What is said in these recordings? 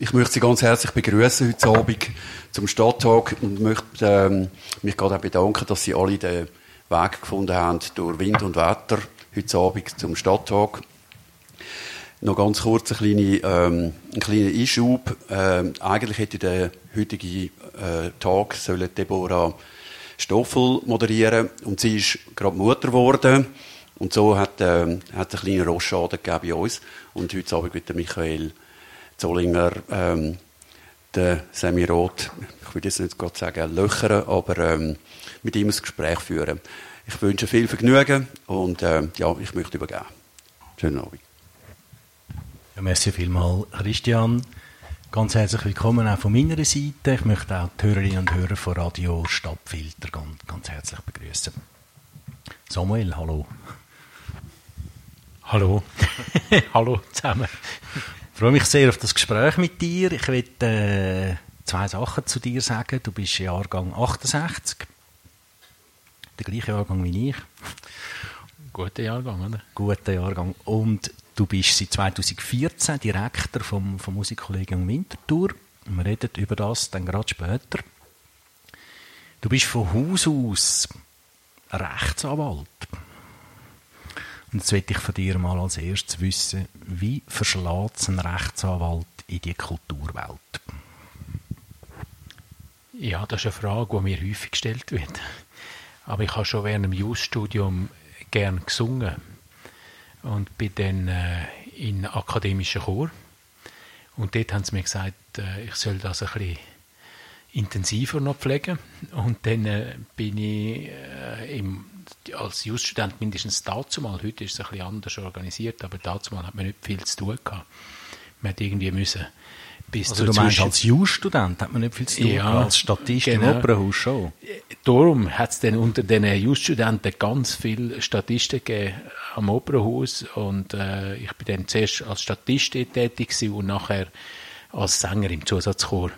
Ich möchte Sie ganz herzlich begrüßen heute Abend zum Stadttag und möchte ähm, mich gerade auch bedanken, dass Sie alle den Weg gefunden haben durch Wind und Wetter heute Abend zum Stadttag. Noch ganz kurz ein kleiner, ähm, ein kleiner Einschub. Ähm, eigentlich hätte der heutige äh, Tag sollen Deborah Stoffel moderieren und sie ist gerade Mutter geworden und so hat, äh, hat ein kleiner Rostschaden gegeben bei uns und heute Abend wird der Michael Zollinger ähm, den Semiroth, ich würde jetzt nicht gerade sagen löchern, aber ähm, mit ihm ein Gespräch führen. Ich wünsche viel Vergnügen und ähm, ja, ich möchte übergeben. Schönen Abend. Ja, merci vielmals, Christian. Ganz herzlich willkommen auch von meiner Seite. Ich möchte auch die Hörerinnen und Hörer von Radio Stadtfilter ganz, ganz herzlich begrüßen. Samuel, hallo. Hallo. hallo zusammen. Ich freue mich sehr auf das Gespräch mit dir. Ich will äh, zwei Sachen zu dir sagen. Du bist Jahrgang 68. Der gleiche Jahrgang wie ich. Guter Jahrgang, oder? Guter Jahrgang. Und du bist seit 2014 Direktor vom, vom Musikkollegium Winterthur. Wir reden über das dann gerade später. Du bist von Haus aus Rechtsanwalt. Und jetzt möchte ich von dir mal als erstes wissen, wie verschlägt ein Rechtsanwalt in die Kulturwelt? Ja, das ist eine Frage, die mir häufig gestellt wird. Aber ich habe schon während dem Jus-Studium gern gesungen und bin dann äh, in akademischen Chor. Und dort haben sie mir gesagt, äh, ich soll das ein bisschen intensiver noch pflegen. Und dann äh, bin ich äh, im als Juststudent mindestens dazu mal, heute ist es ein bisschen anders organisiert, aber dazu mal hat man nicht viel zu tun gehabt. Man hat irgendwie müssen bis also du meinst, als Juststudent hat man nicht viel zu tun ja, als Statist genau. im Opernhaus schon? Darum hat es dann unter den Juststudenten ganz viele Statisten gegeben am Opernhaus und äh, ich bin dann zuerst als Statist tätig und nachher als Sänger im Zusatzchor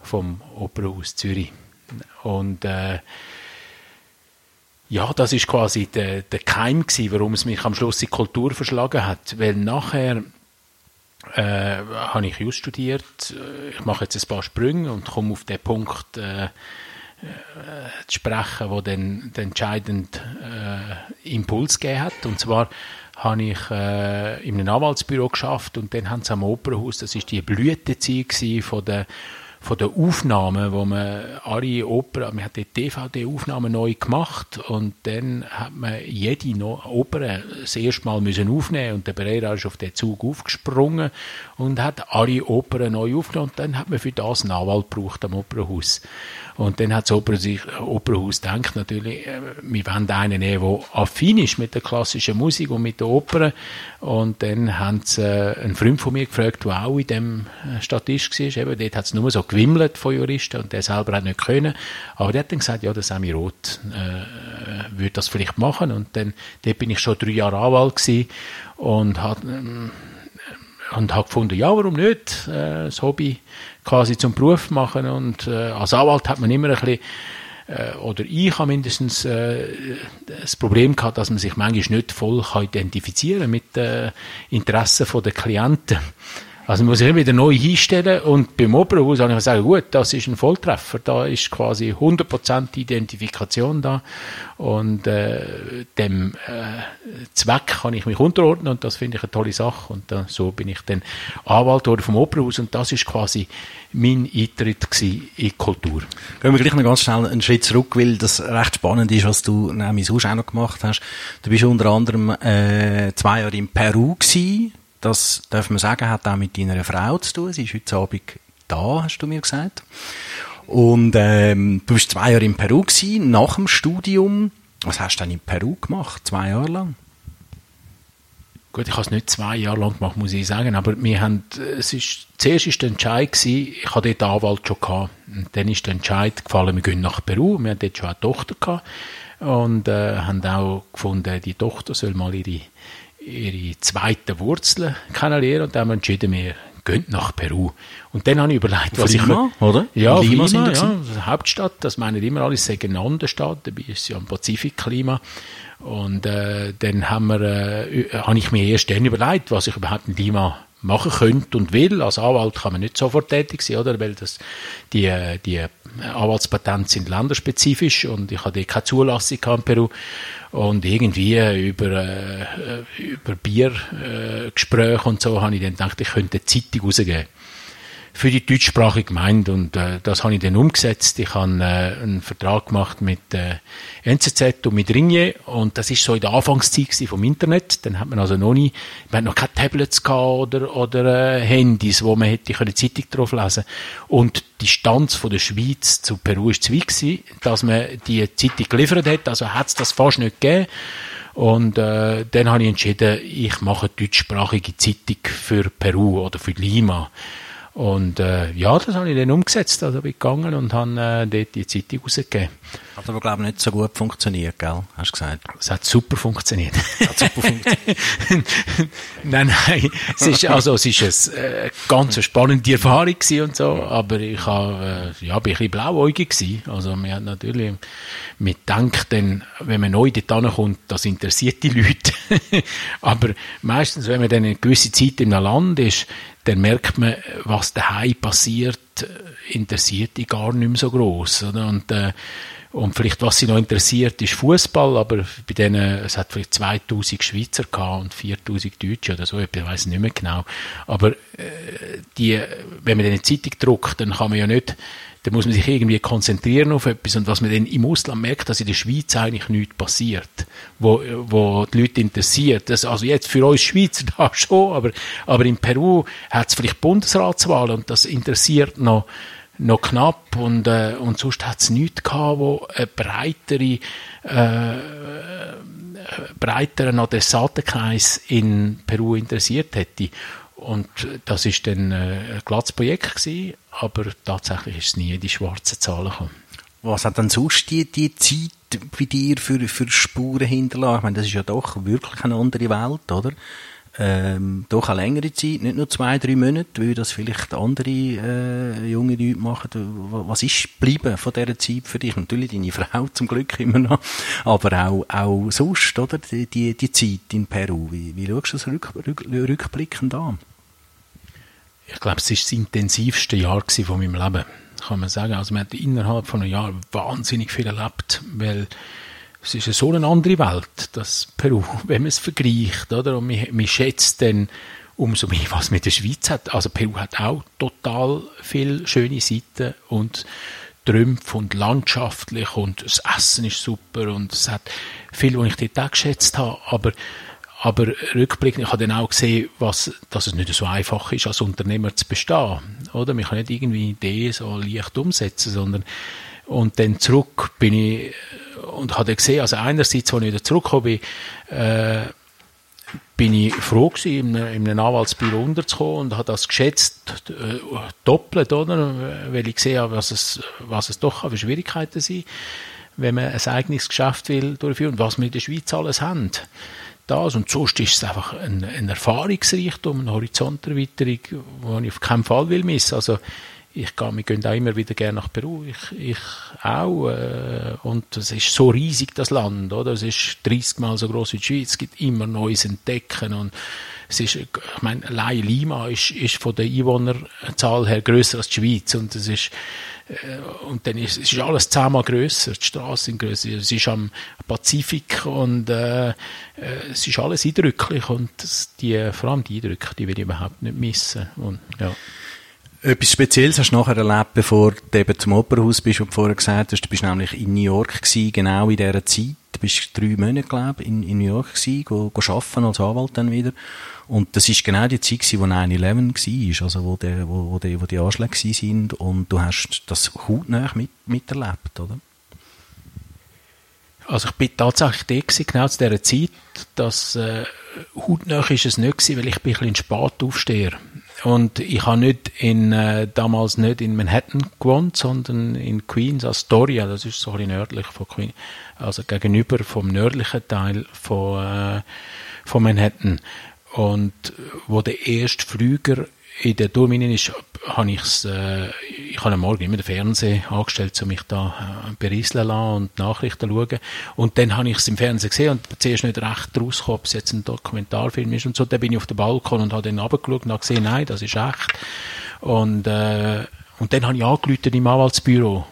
vom Opernhaus Zürich. Und äh, ja, das ist quasi der, der Keim gewesen, warum es mich am Schluss in Kultur verschlagen hat. Weil nachher äh, habe ich just studiert. Ich mache jetzt ein paar Sprünge und komme auf den Punkt äh, äh, zu sprechen, wo dann den entscheidenden äh, Impuls gegeben hat. Und zwar habe ich äh, in einem Anwaltsbüro geschafft und dann haben sie am Opernhaus, das ist die Blütezeit von der von den Aufnahmen, wo man alle Opern, man hat die DVD-Aufnahmen neu gemacht und dann hat man jede Oper das erste Mal müssen aufnehmen und der Pereira ist auf den Zug aufgesprungen und hat alle Opern neu aufgenommen und dann hat man für das einen Anwalt gebraucht am Opernhaus. Und dann hat das Oper sich, Opernhaus gedacht, natürlich, äh, wir wollen einen nehmen, der affin ist mit der klassischen Musik und mit der Oper. Und dann haben sie äh, einen Freund von mir gefragt, der auch in dem äh, Statist war. Eben, dort hat es nur so gewimmelt von Juristen und der selber hat nicht können. Aber der hat dann gesagt, ja, der Sami Roth äh, würde das vielleicht machen. Und dann, dort bin ich schon drei Jahre Anwalt gewesen und hat, ähm, und habe gefunden, ja, warum nicht, äh, das Hobby quasi zum Beruf machen und äh, als Anwalt hat man immer ein bisschen äh, oder ich habe mindestens äh, das Problem gehabt, dass man sich manchmal nicht voll kann identifizieren mit den Interessen der Klienten. Also muss sich immer wieder neu hinstellen und beim Oberhaus habe ich sagen, gut, das ist ein Volltreffer, da ist quasi 100% Identifikation da und äh, dem äh, Zweck kann ich mich unterordnen und das finde ich eine tolle Sache und äh, so bin ich dann Anwalt vom Oberhaus und das ist quasi mein Eintritt in die Kultur. Gehen wir gleich noch ganz schnell einen Schritt zurück, weil das recht spannend ist, was du nämlich sonst auch noch gemacht hast. Du bist unter anderem äh, zwei Jahre in Peru gewesen, das darf man sagen, hat auch mit deiner Frau zu tun. Sie ist heute Abend da, hast du mir gesagt. Und ähm, du bist zwei Jahre in Peru gewesen, nach dem Studium. Was hast du denn in Peru gemacht, zwei Jahre lang? Gut, ich habe es nicht zwei Jahre lang gemacht, muss ich sagen, aber wir haben, es ist, zuerst war der Entscheid, gewesen, ich hatte dort Anwalt schon gehabt, und dann ist der Entscheid gefallen, wir gehen nach Peru, wir hatten dort schon eine Tochter gehabt, und äh, haben auch gefunden, die Tochter soll mal ihre ihre zweiten Wurzeln kennenlernen und dann haben wir entschieden, wir gehen nach Peru. Und dann habe ich überlegt, was Lima, ich... oder? Ja, Lima, Lima ja, Hauptstadt, das meinen immer alle, es sei eine andere Stadt, dabei ist es ja ein Pazifikklima. Und äh, dann haben wir, äh, habe ich mir erst dann überlegt, was ich überhaupt in Lima machen könnte und will. Als Anwalt kann man nicht sofort tätig sein, oder? Weil das, die, die Anwaltspatente sind länderspezifisch und ich hatte keine Zulassung in Peru. Und irgendwie über, äh, über Biergespräche äh, und so habe ich dann gedacht, ich könnte eine Zeitung rausgeben für die deutschsprachige Gemeinde und äh, das habe ich dann umgesetzt. Ich habe äh, einen Vertrag gemacht mit äh, NZZ und mit Ringier und das ist so in der Anfangszeit vom Internet. Dann hat man also noch nie, man hat noch keine Tablets gehabt oder, oder äh, Handys, wo man hätte eine Zeitung drauf lesen und die Distanz von der Schweiz zu Peru ist zu weit gewesen, dass man die Zeitung geliefert hat, also hat es das fast nicht gegeben. Und äh, dann habe ich entschieden, ich mache eine deutschsprachige Zeitung für Peru oder für Lima. Und äh, ja, das habe ich dann umgesetzt. Also bin ich gegangen und habe äh, dort die Zeitung rausgegeben. Hat aber, glaube ich, nicht so gut funktioniert, gell? Hast du gesagt? Es hat super funktioniert. Hat super funktioniert. nein, nein. Es ist, also, es ist eine äh, ganz spannende Erfahrung gewesen und so. Aber ich habe, äh, ja, bin ein bisschen blauäugig gewesen. Also, man hat natürlich, man denkt dann, wenn man neu dort ankommt, das interessiert die Leute. aber meistens, wenn man dann eine gewisse Zeit in einem Land ist, dann merkt man, was daheim passiert, interessiert die gar nicht mehr so groß. Und, äh, und vielleicht, was sie noch interessiert, ist Fußball, aber bei denen, es hat vielleicht 2000 Schweizer gehabt und 4000 Deutsche oder so, ich weiß nicht mehr genau. Aber äh, die, wenn man eine Zeitung druckt, dann kann man ja nicht da muss man sich irgendwie konzentrieren auf etwas. Und was man dann im Ausland merkt, dass in der Schweiz eigentlich nichts passiert, wo, wo die Leute interessiert. Das, also jetzt für uns Schweizer da schon, aber, aber in Peru hat es vielleicht Bundesratswahlen und das interessiert noch, noch knapp und, äh, und sonst hat es nichts gehabt, wo eine breitere, äh, breiteren Adressatenkreis in Peru interessiert hätte. Und das ist dann äh, ein glattes Projekt gewesen, aber tatsächlich ist es nie in die schwarzen Zahlen gekommen. Was hat dann sonst die, die Zeit bei dir für, für Spuren hinterlassen? Ich meine, das ist ja doch wirklich eine andere Welt, oder? Ähm, doch eine längere Zeit, nicht nur zwei, drei Monate, wie das vielleicht andere äh, junge Leute machen. Was ist geblieben von dieser Zeit für dich? Natürlich deine Frau zum Glück immer noch, aber auch, auch sonst, oder? Die, die, die Zeit in Peru. Wie, wie schaust du das rück, rück, rückblickend an? Ich glaube, es ist das intensivste Jahr von meinem Leben, kann man sagen. Also man hat innerhalb von einem Jahr wahnsinnig viel erlebt, weil es ist so eine andere Welt, das Peru, wenn man es vergleicht, oder? Und man schätzt dann umso mehr, was mit der Schweiz hat. Also Peru hat auch total viele schöne Seiten und Trümpfe und landschaftlich und das Essen ist super und es hat viel, was ich dort auch geschätzt habe, aber aber rückblickend, ich habe dann auch gesehen, was, dass es nicht so einfach ist, als Unternehmer zu bestehen. Oder? Man kann nicht irgendwie Ideen so leicht umsetzen, sondern, und dann zurück bin ich, und habe dann gesehen, also einerseits, als ich wieder zurückgekommen äh, bin ich froh gewesen, in einem, in einem Anwaltsbüro unterzukommen und habe das geschätzt, äh, doppelt, oder? Weil ich sehe, was es, was es doch für Schwierigkeiten sind, wenn man ein eigenes Geschäft will durchführen und was wir in der Schweiz alles haben das. Und sonst ist es einfach ein, ein Erfahrungsreichtum, eine Horizonterweiterung, die ich auf keinen Fall will missen. Also, ich gehe, wir gehen auch immer wieder gerne nach Peru, ich, ich auch, äh, und es ist so riesig, das Land, oder? Es ist 30 Mal so groß wie die Schweiz, es gibt immer Neues entdecken und es ist, ich meine, allein Lima ist, ist von der Einwohnerzahl her grösser als die Schweiz und es ist, und dann ist, es ist alles zehnmal grösser, die Straßen sind grösser, es ist am Pazifik und äh, äh, es ist alles eindrücklich und das, die, vor allem die Eindrücke, die will ich überhaupt nicht missen. Und, ja. Etwas Spezielles hast du nachher erlebt, bevor du eben zum Opernhaus bist, und vorher gesagt hast, du bist nämlich in New York gewesen, genau in dieser Zeit. Du bist drei Monate, glaube ich, in, in New York gewesen, go, go arbeiten als Anwalt dann wieder. Und das ist genau die Zeit gewesen, wo 9-11 war, also wo, der, wo, wo, die, wo die Anschläge sind und du hast das hautnah mit, miterlebt, oder? Also ich bin tatsächlich da gewesen, genau zu dieser Zeit, dass äh, hautnah ist es nicht gewesen, weil ich bin ein bisschen spät aufsteher. Und ich habe nicht in, äh, damals nicht in Manhattan gewohnt, sondern in Queens, Astoria, das ist so ein nördlich von Queens, also gegenüber vom nördlichen Teil von, äh, von Manhattan. Und wo der erste Flüger in der Turminen ist, habe ich's, äh, ich habe am Morgen immer den Fernseher angestellt, um mich da äh, berieseln lassen und Nachrichten schauen. Und dann habe ich es im Fernsehen gesehen und zuerst nicht recht rausgekommen, ob es jetzt ein Dokumentarfilm ist und so. Dann bin ich auf den Balkon und habe dann runtergeschaut und habe gesehen, nein, das ist echt. Und, äh, und dann habe ich angerufen im Anwaltsbüro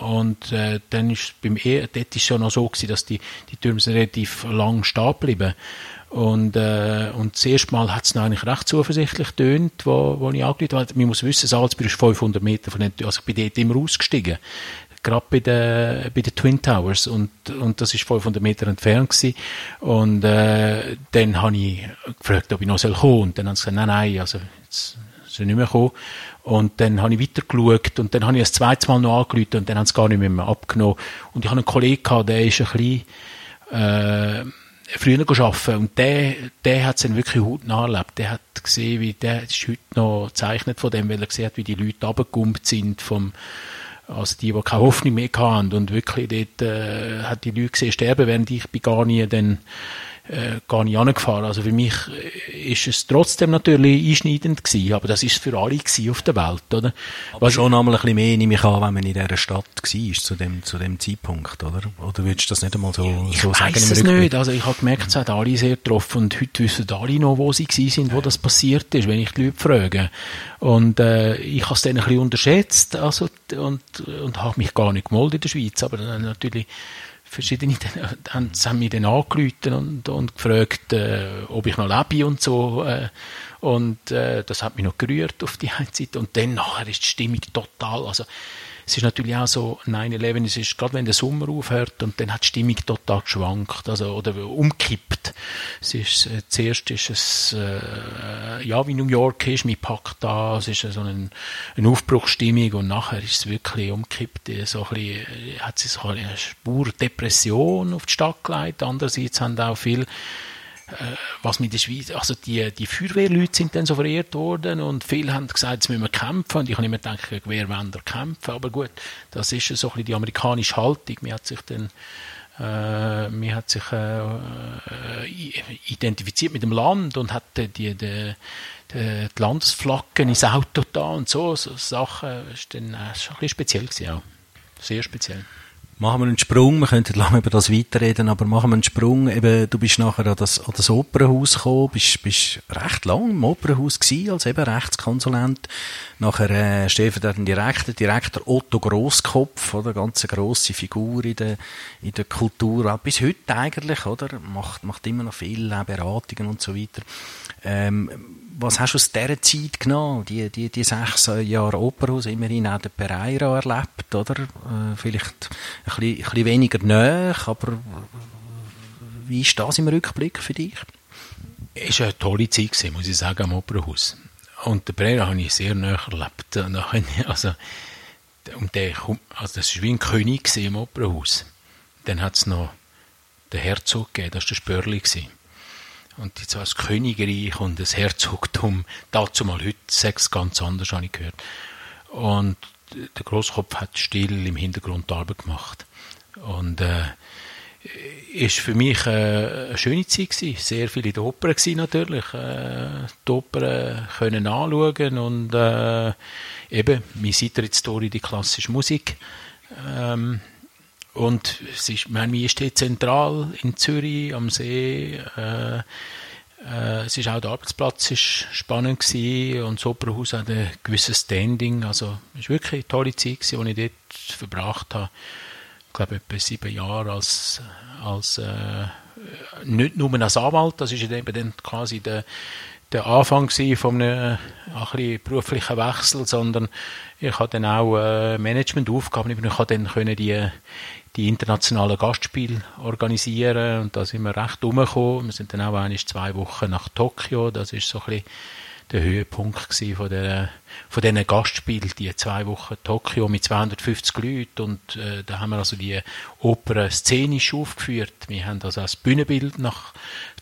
und äh, dann ist beim e dort ist schon noch so gewesen, dass die, die Türme relativ lang stehen bleiben. Und, äh, und das erste Mal hat es eigentlich recht zuversichtlich tönt, wo, wo ich angerufen habe. Man muss wissen, Salzburg ist 500 Meter von den, also ich bin dort immer ausgestiegen. Gerade bei den, bei den Twin Towers. Und, und das ist 500 Meter entfernt gewesen. Und, äh, dann habe ich gefragt, ob ich noch kommen soll. Und dann haben sie gesagt, nein, nein, also, jetzt soll nicht mehr kommen. Und dann habe ich weiter geschaut und dann habe ich das zweite Mal noch angerufen und dann haben sie gar nicht mehr abgenommen. Und ich habe einen Kollegen gehabt, der ist ein bisschen, äh, früher arbeiten und der, der hat es dann wirklich hautnah erlebt. Der hat gesehen, wie, der ist heute noch gezeichnet von dem, weil er gesehen hat, wie die Leute runtergegumpt sind vom, also die, die keine Hoffnung mehr hatten und wirklich dort, äh, hat die Leute gesehen sterben, während ich bei gar nie dann äh, gar nicht angefahren. Also für mich äh, ist es trotzdem natürlich einschneidend gewesen, aber das ist für alle gewesen auf der Welt, oder? Aber Was schon einmal ein bisschen mehr nehme ich an, wenn man in dieser Stadt war, zu dem, zu dem Zeitpunkt, oder? Oder würdest du das nicht einmal so, ich so sagen? Ich weiß es nicht. Also ich habe gemerkt, es hat alle sehr getroffen und heute wissen alle noch, wo sie gewesen sind, wo das passiert ist, wenn ich die Leute frage. Und äh, ich habe es dann ein bisschen unterschätzt also, und, und habe mich gar nicht gemeldet in der Schweiz, aber dann natürlich verschiedene haben, haben mich dann angerufen und, und gefragt, äh, ob ich noch lebe und so. Äh, und äh, das hat mich noch gerührt auf die einen Seite. Und dann nachher ist die Stimmung total, also es ist natürlich auch so, 9-11, es ist gerade wenn der Sommer aufhört und dann hat die Stimmung total geschwankt, also, oder umkippt. Es ist, äh, zuerst ist es, äh, ja, wie New York ist, mit Pakt da, es ist so eine, eine Aufbruchsstimmung und nachher ist es wirklich umkippt, so ein bisschen, äh, hat sich so eine Spur Depression auf die Stadt gelegt, andererseits haben auch viel äh, was mit der Schweiz, also die, die Feuerwehrleute sind dann so verehrt worden und viele haben gesagt, jetzt müssen wir kämpfen und ich habe immer gedacht, wer wollen da kämpfen, aber gut, das ist so ein bisschen die amerikanische Haltung, man hat sich dann äh, man hat sich äh, äh identifiziert mit dem Land und hat die, die, die, die Landesflaggen ins Auto da und so, so Sachen, das ist dann äh, schon ein bisschen speziell gewesen auch. Sehr speziell. Machen wir einen Sprung, wir könnten lange über das weiterreden, aber machen wir einen Sprung. Eben, du bist nachher an das, an das Opernhaus gekommen, bist, bist recht lang im Opernhaus gewesen, als eben Rechtskonsulent. Nachher äh, stellvertretender Direktor, Direktor Otto Grosskopf, oder ganz grosse Figur in der, in der Kultur, bis heute eigentlich, oder? Macht, macht immer noch viel Beratungen und so weiter. Ähm, was hast du aus dieser Zeit genommen? Die, die, die sechs Jahre Opernhaus, immerhin auch den Pereira erlebt, oder? Äh, vielleicht ein bisschen, ein bisschen weniger näher, aber wie ist das im Rückblick für dich? Es war eine tolle Zeit, gewesen, muss ich sagen, am Opernhaus. Und den Pereira habe ich sehr näher erlebt. Also, und der, also das war wie ein König im Opernhaus. Dann hat es noch den Herzog gegeben, das war der Spörli. Gewesen. Und jetzt als Königreich und das Herzogtum, dazu mal heute sechs ganz anders, habe ich gehört. Und der Großkopf hat still im Hintergrund die Arbeit gemacht. Und äh, ist für mich äh, eine schöne Zeit gewesen. Sehr viele in der Oper gewesen, natürlich. Äh, die Oper können anschauen und äh, eben, meine Seitrittsstory, die klassische Musik. Ähm, und es ist, meine, ist hier zentral in Zürich am See. Äh, äh, es ist auch der Arbeitsplatz ist spannend gewesen und das Opernhaus hat ein gewisses Standing. Also es war wirklich eine tolle Zeit, gewesen, die ich dort verbracht habe. Ich glaube etwa sieben Jahre als, als äh, nicht nur als Anwalt, das ist eben dann quasi der, der Anfang von einem, ein beruflichen Wechsel, sondern ich habe dann auch äh, Managementaufgaben, ich konnte dann können die die internationalen Gastspiele organisieren. Und da sind wir recht umgekommen. Wir sind dann auch eigentlich zwei Wochen nach Tokio, das ist so ein bisschen der Höhepunkt von, der, von diesen Gastspielen, die zwei Wochen Tokio mit 250 Leuten und äh, da haben wir also die Oper szenisch aufgeführt. Wir haben also das Bühnenbild nach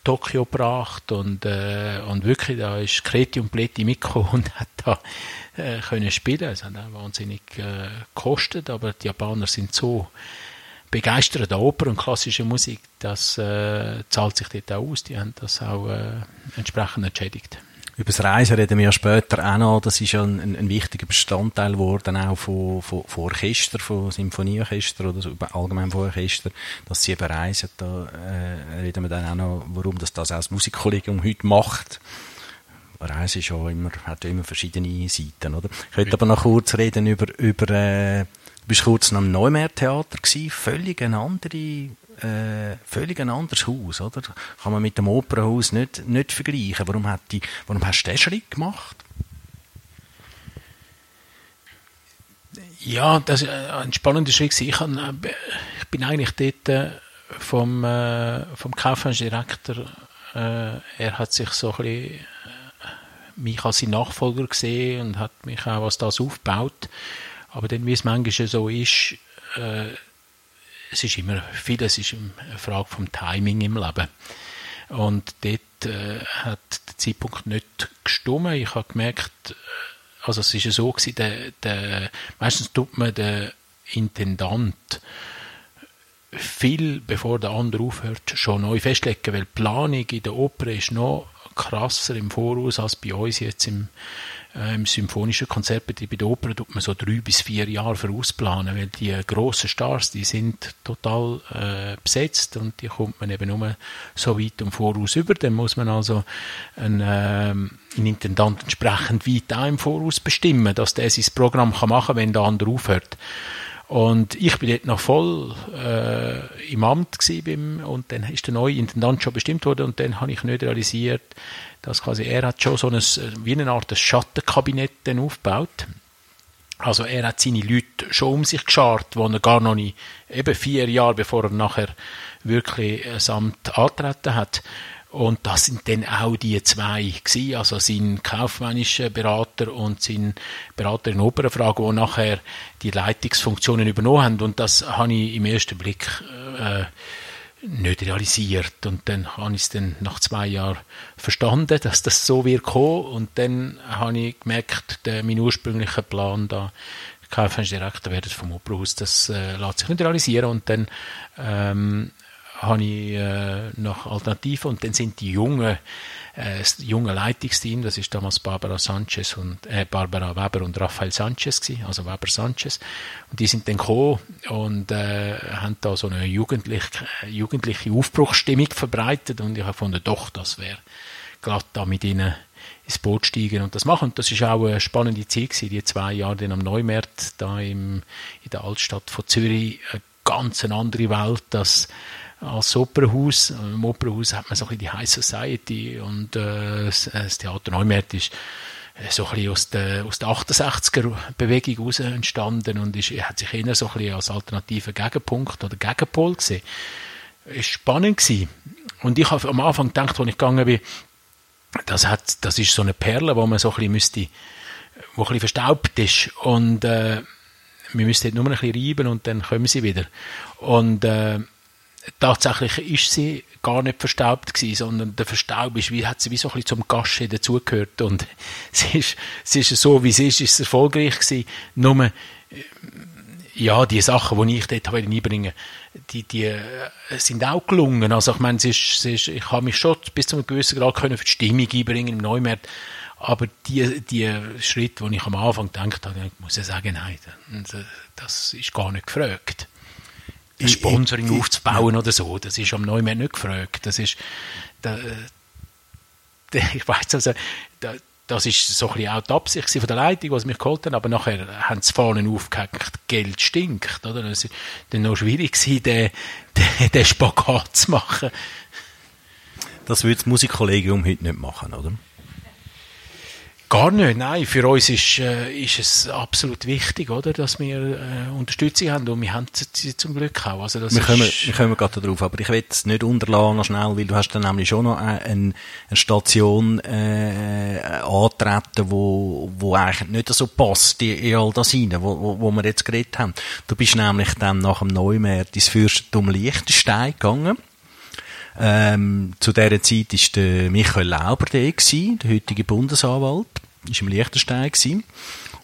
Tokio gebracht und, äh, und wirklich, da ist Kreti und Pleti mitgekommen und hat da äh, können spielen. Es hat auch wahnsinnig äh, gekostet, aber die Japaner sind so begeistert an Oper und klassischer Musik, das äh, zahlt sich dort auch aus. Die haben das auch äh, entsprechend entschädigt. Über das Reisen reden wir ja später auch noch. Das ist ja ein, ein, ein wichtiger Bestandteil geworden, auch von, von, von Orchester, von Symphonieorchester oder so, allgemein von Orchester, dass sie eben reisen. Da äh, reden wir dann auch noch, warum das, das auch das Musikkollegium heute macht. Reisen ist ja immer, hat ja immer verschiedene Seiten, oder? Ich könnte aber noch kurz reden über, über äh, du bist kurz am Neumeer-Theater gewesen, völlig eine andere äh, völlig ein anderes Haus, oder? Kann man mit dem Opernhaus nicht, nicht vergleichen. Warum, hat die, warum hast du den Schritt gemacht? Ja, das war ein spannender Schritt. Ich, hab, ich bin eigentlich dort äh, vom, äh, vom Kaufmannsdirektor, äh, er hat sich so ein bisschen äh, mich als sein Nachfolger gesehen und hat mich auch was das aufgebaut. Aber dann, wie es manchmal so ist, äh, es ist immer, vieles ist eine Frage vom Timing im Leben. Und dort äh, hat der Zeitpunkt nicht gestummen. Ich habe gemerkt, äh, also es ist so gewesen, der, der, meistens tut man den Intendant viel, bevor der andere aufhört, schon neu festlegen, weil die Planung in der Oper ist noch krasser im Voraus als bei uns jetzt im im symphonischen Konzertbetrieb bei der Oper tut man so drei bis vier Jahre vorausplanen, weil die grossen Stars, die sind total äh, besetzt und die kommt man eben nur so weit im Voraus über. Dann muss man also einen, äh, einen Intendant entsprechend weit auch im Voraus bestimmen, dass der sein Programm kann machen kann, wenn der andere aufhört. Und ich bin dort noch voll äh, im Amt beim, und dann ist der neue Intendant schon bestimmt worden und dann habe ich nicht realisiert, dass quasi er hat schon so ein, wie eine Art Schattenkabinett dann aufgebaut. Also er hat seine Leute schon um sich geschart, wo er gar noch nicht, eben vier Jahre bevor er nachher wirklich das Amt antreten hat. Und das sind dann auch die zwei gewesen, also sein kaufmännischer Berater und sein Berater in Opernfrage, die nachher die Leitungsfunktionen übernommen haben. Und das habe ich im ersten Blick äh, nicht realisiert. Und dann habe ich es dann nach zwei Jahren verstanden, dass das so wird kommen. Und dann habe ich gemerkt, der, mein ursprünglicher Plan da, Kaufmannsdirektor werden vom Opernhaus, das äh, lässt sich nicht realisieren. Und dann ähm, habe ich äh, nach Alternativen. Und dann sind die jungen äh, das junge Leitungsteam, das ist damals Barbara Sanchez und äh, Barbara Weber und Raphael Sanchez gewesen, also Weber Sanchez. Und die sind dann gekommen und äh, haben da so eine jugendliche, jugendliche Aufbruchsstimmung verbreitet. Und ich habe gefunden, doch, das wäre glatt da mit ihnen ins Boot steigen und das machen. Und das ist auch eine spannende Zeit gewesen, die zwei Jahre dann am Neumarkt da im, in der Altstadt von Zürich, eine ganz andere Welt, das als Opernhaus. Im Opernhaus hat man so ein die High Society und äh, das Theater Neumärt ist äh, so ein bisschen aus der, aus der 68er Bewegung heraus entstanden und ist, hat sich eher so ein bisschen als alternativer Gegenpunkt oder Gegenpol gesehen. Es spannend gewesen. Und ich habe am Anfang gedacht, als ich gegangen bin, das hat, das ist so eine Perle, wo man so ein bisschen müsste, wo ein bisschen verstaubt ist und äh, wir müssten nur ein bisschen reiben und dann kommen sie wieder. Und äh, tatsächlich ist sie gar nicht verstaubt gewesen, sondern der Verstaub ist, wie, hat sie wie so ein bisschen zum Gasche dazugehört. Und sie ist, sie ist so, wie sie ist, ist erfolgreich gewesen, nur, äh, ja, die Sachen, die ich dort habe einbringen die, die äh, sind auch gelungen. Also ich meine, es ist, es ist, ich habe mich schon bis zu einem gewissen Grad können für die Stimmung einbringen im Neumarkt, aber die, die Schritte, die ich am Anfang gedacht habe, ich muss ja sagen, nein, das ist gar nicht gefragt ein Sponsoring ich, ich, aufzubauen oder so. Das ist am Neumann nicht gefragt. Das ist, da, da, ich weiß also, da, das ist so ein bisschen auch die Absicht von der Leitung, was mich geholt haben, aber nachher haben sie vorne aufgehängt, Geld stinkt, oder? Es war dann noch schwierig gewesen, den, den, den Spagat zu machen. Das würde das Musikkollegium heute nicht machen, oder? Gar nicht, nein. Für uns ist, äh, ist es absolut wichtig, oder, dass wir äh, Unterstützung haben und wir haben sie zum Glück auch. Also das wir, kommen, wir kommen gerade darauf, aber ich will es nicht unterlagen schnell, weil du hast dann nämlich schon noch eine, eine Station äh, antreten, wo, wo eigentlich nicht so passt in, in all das hinein, wo, wo, wo wir jetzt geredet haben. Du bist nämlich dann nach dem Neumärz ins Fürstentum Liechtenstein gegangen. Ähm, zu dieser Zeit war der Michael Lauber der, der heutige Bundesanwalt ist im Liechtenstein gewesen.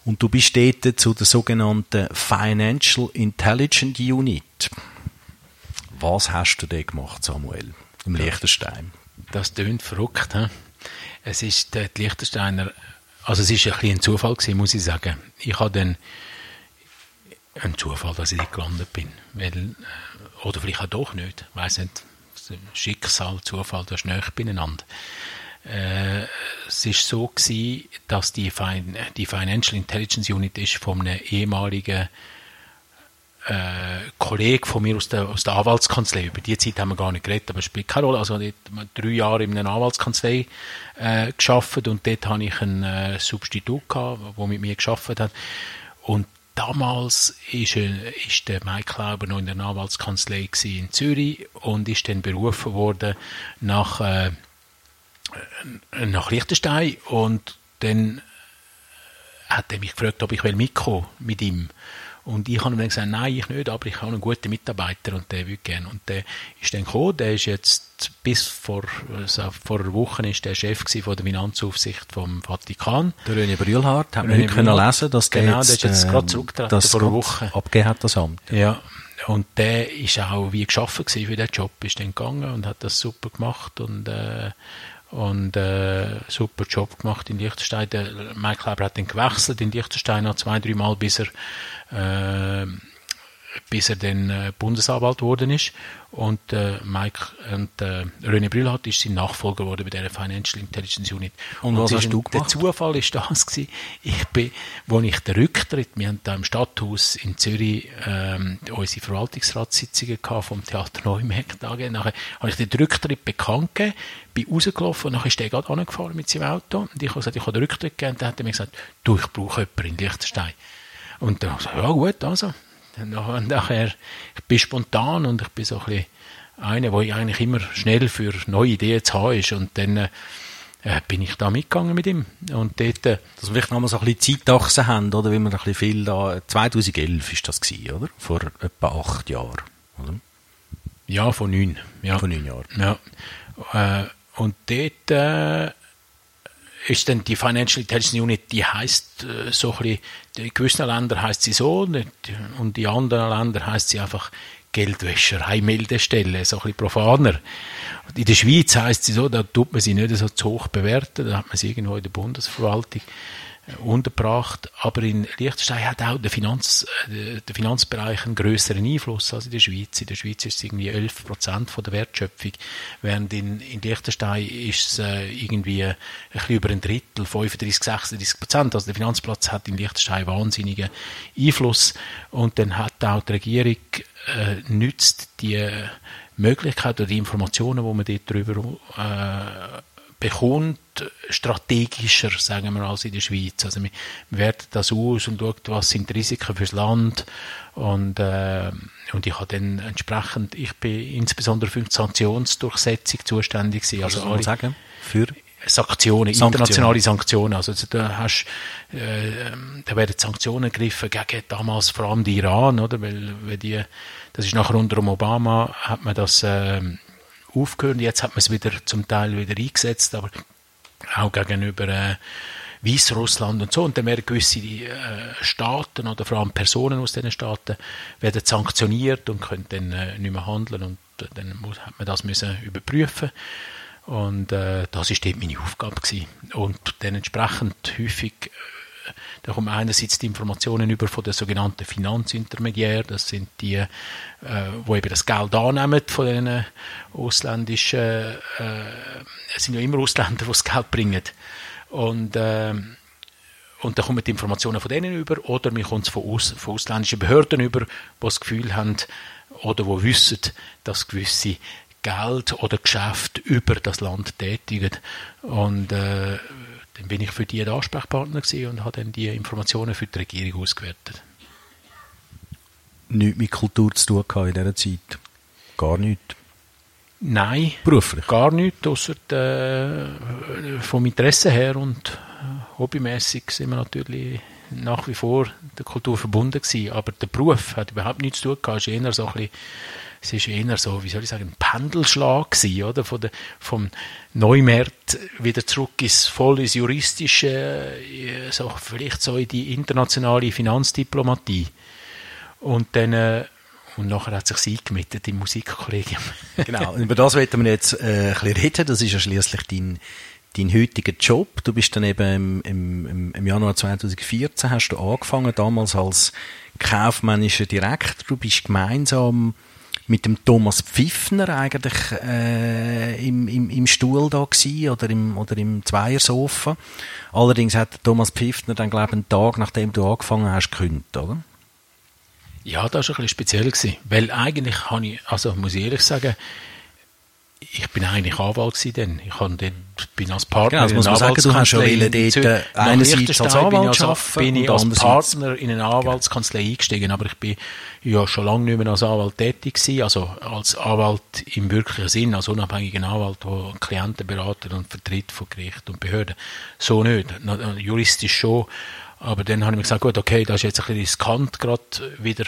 Und du bist dort zu der sogenannten Financial Intelligence Unit. Was hast du da gemacht, Samuel, im Liechtenstein? Das tönt verrückt, he? Es ist der Liechtensteiner, also es ist ein bisschen ein Zufall gewesen, muss ich sagen. Ich habe dann ein Zufall, dass ich gelandet bin, weil, äh, oder vielleicht auch doch nicht, ich weiß nicht, Schicksal, Zufall, das ist näher beieinander. Äh, es ist so gewesen, dass die, fin die Financial Intelligence Unit ist von einem ehemaligen äh, Kollege von mir aus der, aus der Anwaltskanzlei. Über die Zeit haben wir gar nicht geredet, aber es spielt keine Rolle. Also, ich habe drei Jahre in einer Anwaltskanzlei äh, geschafft und dort hatte ich einen äh, Substitut gehabt, der mit mir geschafft hat. Und damals ist, äh, ist der Mike Klauber noch in der Anwaltskanzlei in Zürich und ist dann berufen worden nach, äh, nach Liechtenstein und dann hat er mich gefragt, ob ich mitkommen mit ihm. Und ich habe ihm dann gesagt, nein, ich nicht, aber ich habe einen guten Mitarbeiter und der würde gerne. Und der ist dann gekommen, der ist jetzt bis vor, also vor einer Woche ist der Chef von der Finanzaufsicht vom Vatikan. Der René Brühlhardt, haben wir heute können lesen, dass der genau, jetzt, der ist jetzt gerade zurückgetreten vor einer Woche. abgegeben hat, das Amt. Ja, und der ist auch wie geschaffen für den Job, ist dann gegangen und hat das super gemacht und äh, und äh, super Job gemacht in Liechtenstein. Der Mike Kleber hat dann gewechselt in Liechtenstein noch zwei, drei Mal, bis er äh, bis er dann äh, Bundesanwalt geworden ist. Und äh, Mike und äh, René Brühlhardt ist sein Nachfolger geworden bei der Financial Intelligence Unit. Und was es hast du ein- Der gemacht? Zufall ist das gewesen. Ich bin, wo ich den Rücktritt, wir haben da im Stadthaus in Zürich ähm, unsere Verwaltungsratssitzungen gehabt vom Theater Neumarkt AG. Nachher habe ich den Rücktritt bekannt gegeben, bin rausgelaufen und nachher ist der gerade angefahren mit seinem Auto. Und ich habe gesagt, ich habe den Rücktritt gegeben. Und dann hat er mir gesagt, du, ich brauche jemanden in Liechtenstein. Und dann habe ich gesagt, ja gut, also. Nachher, nachher, ich bin spontan und ich bin so ein bisschen einer, der eigentlich immer schnell für neue Ideen zu haben ist. Und dann äh, bin ich da mitgegangen mit ihm. Und dort, äh, Dass wir vielleicht noch mal so ein bisschen Zeitachse haben, oder? Wie wir ein bisschen viel da, 2011 ist das gewesen, oder? Vor etwa acht Jahren, oder? ja, von neun. Ja. Vor neun Jahren. Ja. Äh, und dort äh, ist dann die Financial Intelligence Unit, die heißt äh, so ein bisschen, in gewissen Ländern heißt sie so nicht, und in anderen Ländern heißt sie einfach Geldwäscherei, Meldestelle, so ein bisschen profaner. Und in der Schweiz heißt sie so, da tut man sie nicht so zu hoch bewerten, da hat man sie irgendwo in der Bundesverwaltung untergebracht. Aber in Liechtenstein hat auch der, Finanz, äh, der Finanzbereich einen größeren Einfluss als in der Schweiz. In der Schweiz ist es irgendwie 11 Prozent der Wertschöpfung, während in, in Liechtenstein ist es äh, irgendwie ein bisschen über ein Drittel, 35, 36 Prozent. Also der Finanzplatz hat in Liechtenstein wahnsinnigen Einfluss. Und dann hat auch die Regierung äh, nützt die Möglichkeit oder die Informationen, die man dort darüber äh, bekommt, strategischer, sagen wir, als in der Schweiz. Also wir, wir werten das aus und schaut, was sind die Risiken fürs Land und, äh, und ich habe dann entsprechend, ich bin insbesondere für die Sanktionsdurchsetzung zuständig gewesen. Also, Also alle sagen, für Sanktionen, Sanktionen. internationale Sanktionen. Also da hast, äh, da werden Sanktionen gegriffen gegen damals vor allem die Iran, oder? Weil, weil die, das ist nachher unter Obama hat man das äh, aufgehört. Jetzt hat man es wieder zum Teil wieder eingesetzt, aber auch gegenüber äh, Weißrussland und so. Und dann werden gewisse äh, Staaten oder vor allem Personen aus diesen Staaten werden sanktioniert und können dann äh, nicht mehr handeln. Und äh, dann muss, hat man das müssen überprüfen. Und äh, das ist dort meine Aufgabe gewesen. Und dann entsprechend häufig da kommen einerseits die Informationen über von den sogenannten Finanzintermediären, das sind die, äh, wo eben das Geld annehmen von den ausländischen, äh, es sind ja immer Ausländer, die das Geld bringen. Und, äh, und da kommen die Informationen von denen über, oder mir kommt es von, aus, von ausländischen Behörden über, die das Gefühl haben, oder wo wissen, dass gewisse Geld oder Geschäft über das Land tätigen. Und äh, dann bin ich für die der Ansprechpartner und habe dann die Informationen für die Regierung ausgewertet. nichts mit Kultur zu tun in dieser Zeit. Gar nichts. Nein, Beruflich. gar nichts, außer äh, vom Interesse her und äh, hobbymäßig sind wir natürlich nach wie vor der Kultur verbunden gewesen, aber der Beruf hat überhaupt nichts zu tun gehabt, ist eher so ein bisschen es ist eher so, wie soll ich sagen, ein Pendelschlag gewesen, oder? Von der, vom Neumarkt wieder zurück ins voll ins juristische, äh, so, vielleicht so in die internationale Finanzdiplomatie. Und dann, äh, und nachher hat sich eingemittet im Musikkollegium. Genau, über das wollten wir jetzt äh, ein bisschen reden. Das ist ja schließlich dein, deinen heutigen Job. Du bist dann eben im, im, im Januar 2014 hast du angefangen, damals als kaufmännischer Direktor. Du bist gemeinsam mit dem Thomas Pfiffner eigentlich äh, im, im, im Stuhl da gewesen, oder im oder im Zweiersofa. Allerdings hat Thomas Pfiffner dann glaube ich einen Tag nachdem du angefangen hast gekündigt, oder? Ja, das war ein bisschen speziell gewesen, weil eigentlich habe ich, also muss ich ehrlich sagen, ich bin eigentlich Anwalt gewesen dann. Ich habe dort, bin als Partner genau, das muss man sagen, du hast schon dort äh, einerseits als Anwalt arbeiten bin ich als Partner in eine Anwaltskanzlei eingestiegen, aber ich bin ja schon lange nicht mehr als Anwalt tätig gewesen, also als Anwalt im wirklichen Sinn, als unabhängiger Anwalt, der Klienten beratet und vertritt von Gericht und Behörden. So nicht. Juristisch schon, aber dann habe ich mir gesagt, gut, okay, das ist jetzt ein bisschen riskant, gerade wieder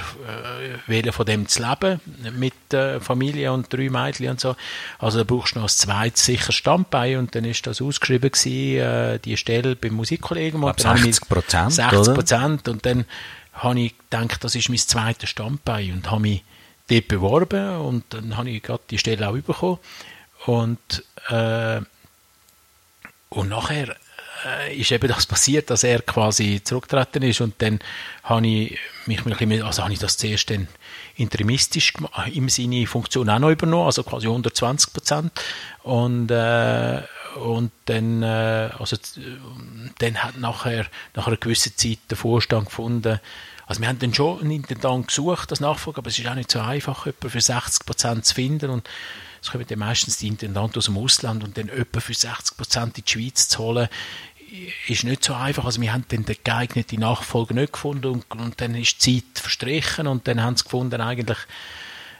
äh, von dem zu leben, mit äh, Familie und drei Mädchen und so. Also da brauchst du noch ein zweites sicher Standbein und dann ist das ausgeschrieben gewesen, äh, die Stelle beim Musikkollegen. Und 60 Prozent, 60 Prozent und dann habe ich gedacht, das ist mein zweites Standbein und habe mich dort beworben und dann habe ich gerade die Stelle auch bekommen und äh, und nachher ist eben das passiert, dass er quasi zurückgetreten ist und dann habe ich mich ein bisschen, also habe ich das zuerst dann interimistisch im Sinne Funktion auch noch übernommen, also quasi 120 Prozent. Und äh, und dann äh, also dann hat nachher nach einer gewissen Zeit der Vorstand gefunden, also wir haben dann schon einen Intendant gesucht, das Nachfolger, aber es ist auch nicht so einfach, jemanden für 60 Prozent zu finden. Und es kommen dann meistens die Intendanten aus dem Ausland und dann jemanden für 60 Prozent in die Schweiz zu holen, ist nicht so einfach. Also wir haben dann den geeigneten Nachfolger nicht gefunden und, und dann ist die Zeit verstrichen und dann haben sie gefunden, eigentlich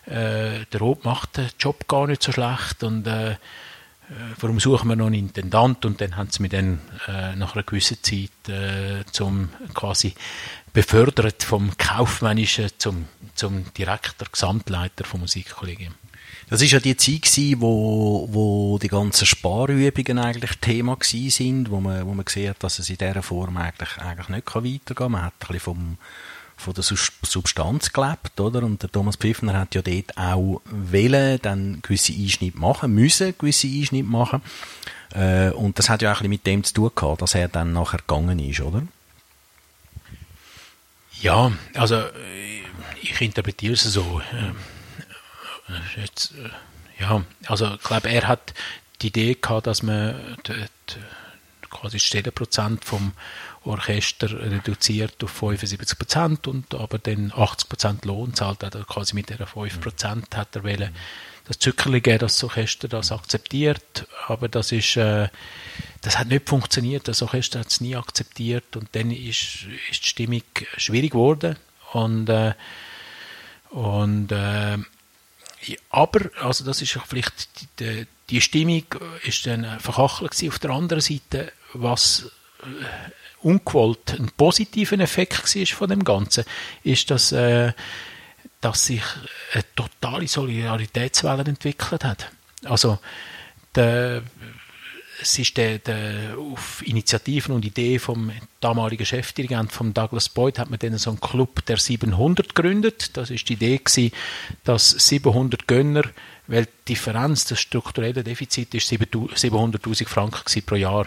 äh, der Rob macht den Job gar nicht so schlecht und äh, äh, warum suchen wir noch einen Intendant und dann haben sie mich dann äh, nach einer gewissen Zeit äh, zum quasi befördert vom Kaufmännischen zum, zum Direktor, Gesamtleiter vom Musikkollegium. Das ist ja die Zeit gewesen, wo, wo die ganzen Sparübungen eigentlich Thema gewesen sind, wo man, wo man hat, dass es in dieser Form eigentlich, eigentlich nicht weitergehen kann. Man hat ein bisschen vom, von der Substanz gelebt, oder? Und der Thomas Pfiffner hat ja dort auch wählen, dann gewisse Einschnitte machen, müssen gewisse Einschnitte machen. Äh, und das hat ja auch ein bisschen mit dem zu tun gehabt, dass er dann nachher gegangen ist, oder? Ja, also ich interpretiere es so. Ähm, Jetzt, äh, ja, also ich glaube, er hat die Idee gehabt, dass man die, quasi das Stellenprozent vom Orchester reduziert auf 75 Prozent und aber dann 80 Prozent Lohn zahlt. Er quasi mit der 5 Prozent hat er wollen, das Zückerli geben, dass das Orchester das akzeptiert, aber das ist äh, das hat nicht funktioniert, das Orchester hat es nie akzeptiert. Und dann ist, ist die Stimmung schwierig geworden. Und äh, und äh, aber, also das ist vielleicht die, die Stimmung ist dann verkachelt auf der anderen Seite, was äh, ungewollt ein positiver Effekt war von dem Ganzen, ist, dass, äh, dass sich eine totale Solidaritätswelle entwickelt hat. Also der, es ist der, der, auf Initiativen und Ideen vom damaligen Chefdirigent von Douglas Boyd hat man dann so einen Club der 700 gegründet. Das ist die Idee gewesen, dass 700 Gönner, weil die Differenz, das strukturelle Defizit ist 700.000 Franken pro Jahr.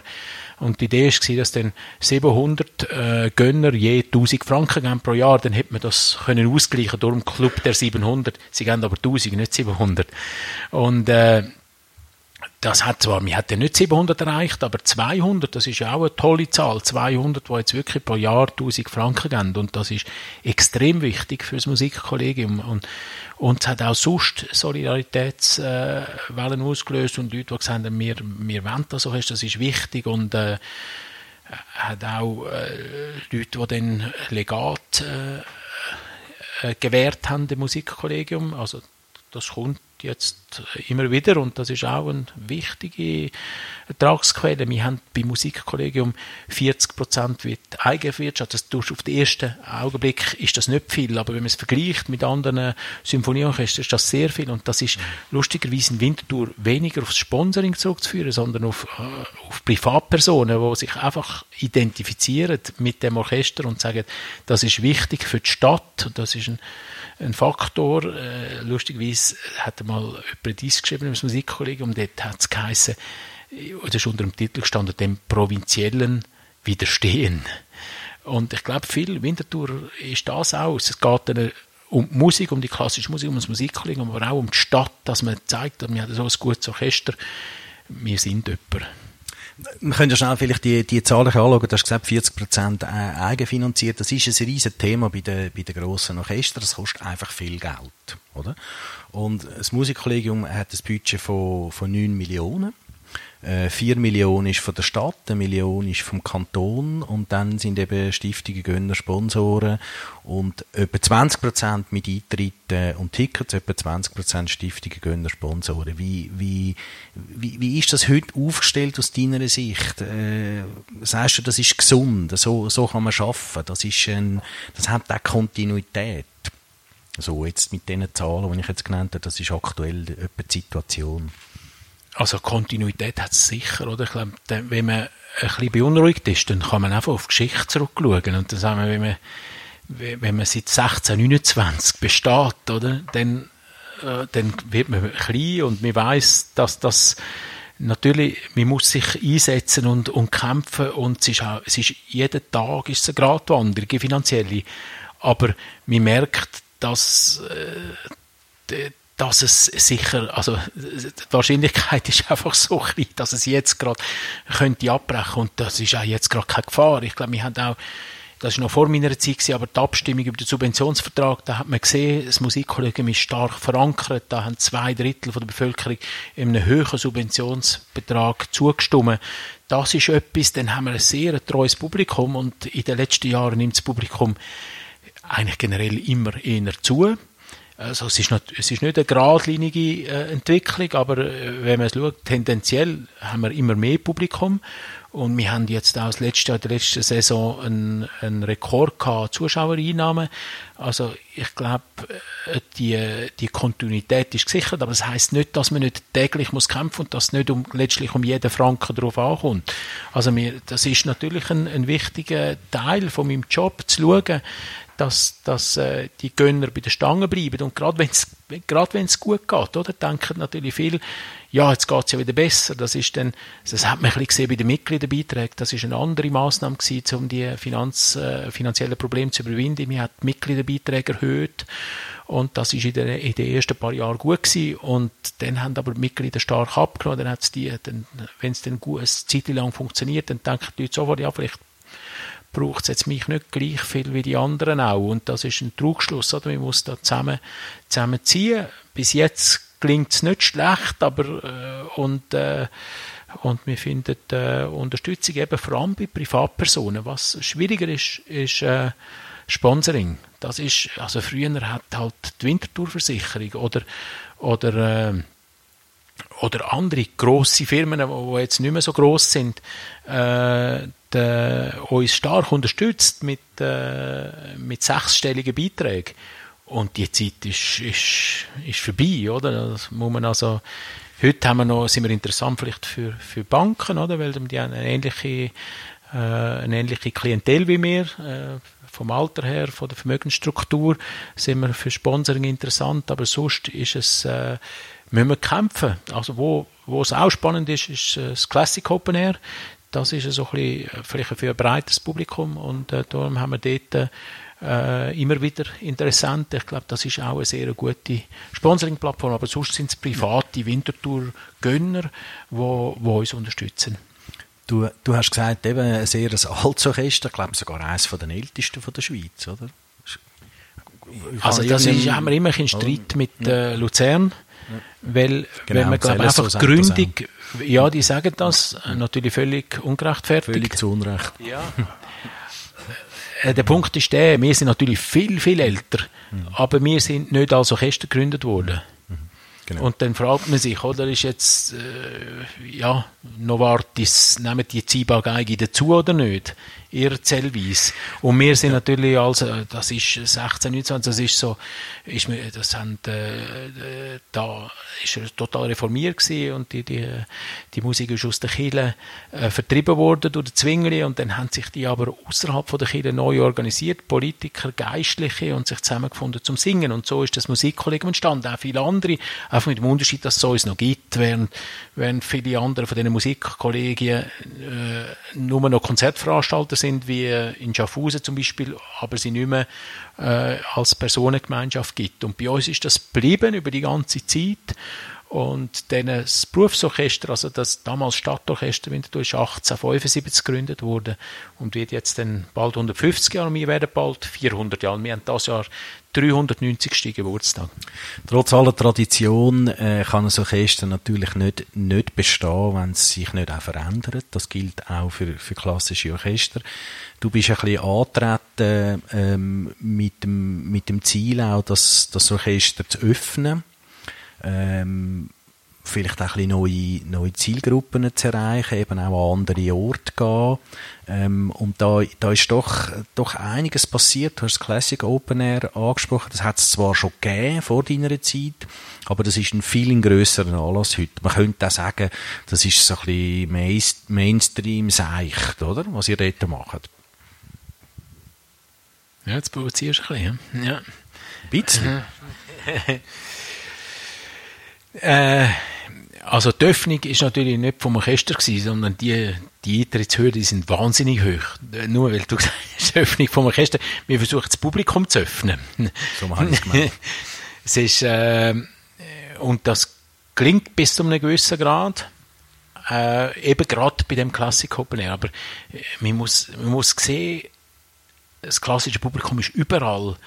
Und die Idee war, dass dann 700 äh, Gönner je 1000 Franken geben pro Jahr, dann hätte man das können ausgleichen, darum Club der 700. Sie geben aber 1000, nicht 700. Und äh, das hat zwar, wir hätten nicht 700 erreicht, aber 200, das ist ja auch eine tolle Zahl. 200, die jetzt wirklich pro Jahr 1000 Franken geben. Und das ist extrem wichtig für das Musikkollegium. Und, und es hat auch sonst Solidaritätswellen äh, ausgelöst und Leute, die gesagt haben, wir, wir wollen das so, das ist wichtig. Und, äh, hat auch äh, Leute, die dann Legat äh, äh, gewährt haben, dem Musikkollegium. Also, das kommt jetzt immer wieder und das ist auch eine wichtige Ertragsquelle. Wir haben beim Musikkollegium 40 Prozent wie die Eigenwirtschaft. Das tust auf den ersten Augenblick ist das nicht viel, aber wenn man es vergleicht mit anderen Symphonieorchestern, ist das sehr viel und das ist lustigerweise in Winterthur weniger aufs Sponsoring zurückzuführen, sondern auf, äh, auf Privatpersonen, die sich einfach identifizieren mit dem Orchester und sagen, das ist wichtig für die Stadt das ist ein ein Faktor. Äh, lustigerweise hat er mal jemand dies geschrieben im Musikkollegium, dort hat es geheißen, das ist unter dem Titel gestanden, dem Provinziellen widerstehen. Und ich glaube, viel Winterthur ist das auch. Es geht dann um die Musik, um die klassische Musik, um das Musikling, aber auch um die Stadt, dass man zeigt, wir haben so ein gutes Orchester, wir sind jemand. Wir können ja schnell vielleicht die, die Zahlen anschauen. Du hast gesagt, 40 Prozent äh, eigenfinanziert. Das ist ein riesiges Thema bei den, bei den grossen Orchestern. Das kostet einfach viel Geld, oder? Und das Musikkollegium hat ein Budget von, von 9 Millionen. 4 äh, Millionen ist von der Stadt, eine Million ist vom Kanton und dann sind eben Stiftungen, Gönner, Sponsoren und etwa 20 Prozent mit Eintritten und Tickets, etwa 20 Prozent Stiftungen, Gönner, Sponsoren. Wie, wie, wie, wie ist das heute aufgestellt aus deiner Sicht? Äh, sagst du, das ist gesund, so, so kann man schaffen, das ist ein, das hat auch Kontinuität. So, jetzt mit den Zahlen, die ich jetzt genannt habe, das ist aktuell etwa die Situation. Also Kontinuität hat es sicher, oder? Ich glaube, wenn man ein bisschen beunruhigt ist, dann kann man einfach auf Geschichte zurückschauen. Und dann sagen wir, wenn man, wenn man seit 1629 besteht, oder? Dann, äh, dann wird man klein und man weiß, dass das natürlich, man muss sich einsetzen und, und kämpfen und es ist, auch, es ist jeden Tag ist es eine Gratwanderung, eine finanzielle. Aber man merkt, dass äh, dass es sicher, also die Wahrscheinlichkeit ist einfach so klein, dass es jetzt gerade könnte abbrechen und das ist auch jetzt gerade keine Gefahr. Ich glaube, wir haben auch, das ist noch vor meiner Zeit gewesen, aber die Abstimmung über den Subventionsvertrag, da hat man gesehen, das Musikkollegium ist stark verankert, da haben zwei Drittel von der Bevölkerung einem höheren Subventionsbetrag zugestimmt. Das ist etwas, dann haben wir ein sehr treues Publikum und in den letzten Jahren nimmt das Publikum eigentlich generell immer eher zu. Also es ist, nicht, es ist nicht eine geradlinige äh, Entwicklung, aber äh, wenn man es schaut, tendenziell haben wir immer mehr Publikum und wir haben jetzt auch das letzte Jahr, der letzten Saison einen, einen Rekord gehabt, Zuschauereinnahmen. Also ich glaube, äh, die, die Kontinuität ist gesichert, aber das heißt nicht, dass man nicht täglich muss kämpfen und dass nicht um, letztlich um jeden Franken drauf ankommt. Also mir, das ist natürlich ein, ein wichtiger Teil von meinem Job, zu schauen, dass, dass äh, die Gönner bei der Stange bleiben. Und gerade wenn es gut geht, oder, denken natürlich viel, ja, jetzt geht es ja wieder besser. Das ist dann, das hat man ein bisschen gesehen bei den Mitgliederbeiträgen. Das ist eine andere Maßnahme gewesen, um die Finanz, äh, finanziellen Probleme zu überwinden. Man hat die Mitgliederbeiträge erhöht. Und das ist in, der, in den ersten paar Jahren gut gewesen. Und dann haben aber die Mitglieder stark abgenommen. Dann hat's die, wenn es dann gut, eine Zeit lang funktioniert, dann denken die Leute sofort, ja, vielleicht braucht es jetzt mich nicht gleich viel wie die anderen auch. Und das ist ein Trugschluss, oder? Man muss da zusammen, zusammenziehen. Bis jetzt klingt es nicht schlecht, aber, äh, und, äh, und wir finden äh, Unterstützung eben vor allem bei Privatpersonen. Was schwieriger ist, ist äh, Sponsoring. Das ist, also früher hat halt die Wintertourversicherung oder, oder, äh, oder andere grosse Firmen, die jetzt nicht mehr so gross sind, äh, äh, uns stark unterstützt mit, äh, mit sechsstelligen Beiträgen. Und die Zeit ist, ist, ist vorbei, oder? Das muss man also, heute haben wir noch, sind wir interessant vielleicht für, für Banken, oder? Weil die haben eine ähnliche, äh, eine ähnliche Klientel wie wir, äh, vom Alter her, von der Vermögensstruktur, sind wir für Sponsoring interessant, aber sonst ist es, äh, müssen wir kämpfen. Also wo, wo es auch spannend ist, ist äh, das Classic Open Air das ist so ein bisschen, äh, vielleicht für ein breites Publikum und äh, darum haben wir dort äh, immer wieder interessant. Ich glaube, das ist auch eine sehr gute Sponsoring-Plattform, aber sonst sind es private Wintertour-Gönner, die uns unterstützen. Du, du hast gesagt, eben ein sehr altes Orchester, ich glaube sogar eines der ältesten von der Schweiz, oder? Also das ist, haben wir immer einen Streit mit äh, Luzern, ja. weil genau, wenn man glaube einfach so Gründung ja, die sagen das, äh, natürlich völlig ungerechtfertigt. Völlig zu Unrecht. Ja. Äh, der Punkt ist der, wir sind natürlich viel, viel älter, mhm. aber wir sind nicht als Orchester gegründet worden. Genau. Und dann fragt man sich, oder ist jetzt, äh, ja, Novartis, nehmen die Ziba-Geige dazu oder nicht? Ihrer Zellweise. Und wir sind natürlich, also, das ist 16, 19, das ist so, ist das haben, äh, da ist er total reformiert gewesen und die, die, die Musik ist aus der Kirche äh, vertrieben worden durch die Zwingli und dann haben sich die aber außerhalb von der Kirche neu organisiert, Politiker, Geistliche und sich zusammengefunden zum Singen und so ist das Musikkollegium entstanden. Auch viele andere, einfach mit dem Unterschied, dass es so uns noch gibt, während, während viele andere von diesen Musikkollegien äh, nur noch Konzertveranstalter sind, wie in Schaffhausen zum Beispiel, aber sie nicht mehr äh, als Personengemeinschaft gibt. Und bei uns ist das geblieben über die ganze Zeit. Und dann das Berufsorchester, also das damals Stadtorchester Winterthur, ist 1875 gegründet worden und wird jetzt dann bald 150 Jahre, wir werden bald 400 Jahre. Wir haben das Jahr 390. Geburtstag. Trotz aller Tradition äh, kann ein Orchester natürlich nicht, nicht bestehen, wenn es sich nicht auch verändert. Das gilt auch für, für klassische Orchester. Du bist ein bisschen angetreten ähm, mit, dem, mit dem Ziel auch, das, das Orchester zu öffnen. Ähm, vielleicht auch ein neue, neue Zielgruppen zu erreichen, eben auch an andere Orte gehen. Ähm, und da, da ist doch, doch einiges passiert. Du hast das Classic Open Air angesprochen. Das hat es zwar schon gegeben vor deiner Zeit, aber das ist ein viel grösserer Anlass heute. Man könnte auch sagen, das ist so ein bisschen Mainstream-seicht, oder? Was ihr dort macht. Ja, jetzt provozierst du ein bisschen. Ja. Ein bisschen. äh, also die Öffnung ist natürlich nicht vom Orchester gewesen, sondern die, die Eintrittshöhe die sind wahnsinnig hoch. Nur weil du gesagt hast, die Öffnung vom Orchester. Wir versuchen das Publikum zu öffnen. So habe ich es gemeint. es ist, äh, und das klingt bis zu einem gewissen Grad. Äh, eben gerade bei dem Klassik Open Air. Aber äh, man muss, man muss sehen, das klassische Publikum ist überall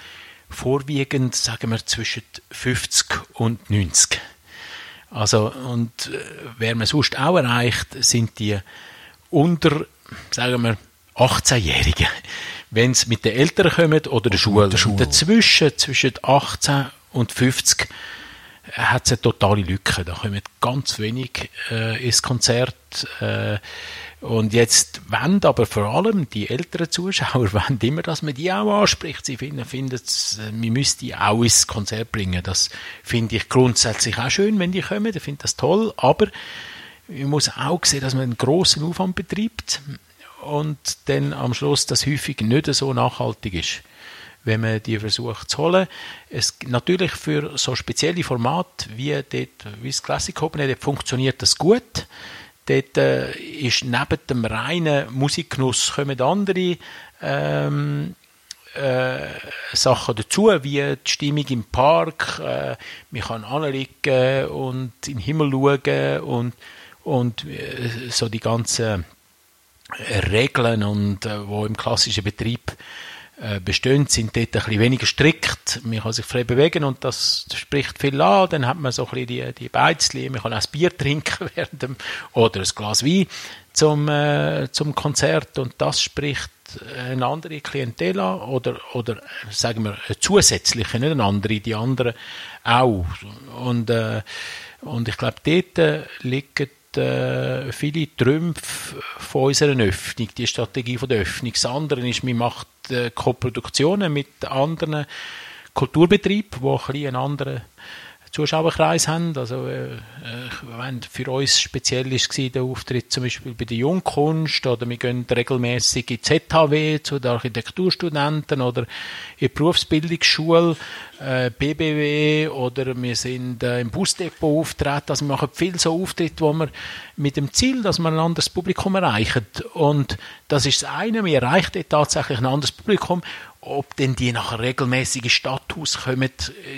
vorwiegend, sagen wir, zwischen 50 und 90. Also, und äh, wer man sonst auch erreicht, sind die unter, sagen wir, 18-Jährigen. Wenn es mit den Eltern kommen oder der Schule. Der Schule. Dazwischen, zwischen 18 und 50, hat es eine totale Lücke. Da kommen ganz wenig äh, ins Konzert. Äh, und jetzt wollen aber vor allem die älteren Zuschauer wollen immer, dass man die auch anspricht. Sie finden, finden man müsste die auch ins Konzert bringen. Das finde ich grundsätzlich auch schön, wenn die kommen. Ich finde das toll. Aber man muss auch sehen, dass man einen grossen Aufwand betreibt und dann am Schluss das häufig nicht so nachhaltig ist wenn man die versucht zu holen. Es, natürlich für so spezielle Formate wie, dort, wie das Classic Open dort funktioniert das gut. Dort äh, ist neben dem reinen Musikgenuss kommen andere ähm, äh, Sachen dazu, wie die Stimmung im Park. Äh, man kann anliegen und in den Himmel schauen und, und äh, so die ganzen Regeln, und, äh, wo im klassischen Betrieb äh, bestehen, sind dort ein bisschen weniger strikt. Man kann sich frei bewegen und das, spricht viel an. Dann hat man so ein bisschen die, die Beizli, man kann auch ein Bier trinken während dem, oder ein Glas Wein zum, äh, zum Konzert und das spricht eine andere Klientel an oder, oder sagen wir eine zusätzliche, nicht eine andere, die anderen auch. Und, äh, und ich glaube, dort liegt äh, viele Trümpfe von unserer Öffnung, die Strategie von der Öffnung. Das andere ist, man macht äh, Koproduktionen mit anderen Kulturbetrieben, die ein bisschen einen anderen Zuschauerkreis haben. Also, äh, äh für uns speziell war der Auftritt zum Beispiel bei der Jungkunst oder wir gehen regelmäßig in ZHW zu den Architekturstudenten oder in die Berufsbildungsschule, äh, BBW oder wir sind äh, im Busdepot auftreten. Also wir machen viel so Auftritte, wo wir mit dem Ziel, dass wir ein anderes Publikum erreichen. Und das ist das eine, wir erreichen tatsächlich ein anderes Publikum ob denn die nachher regelmäßig ins Stadthaus kommen,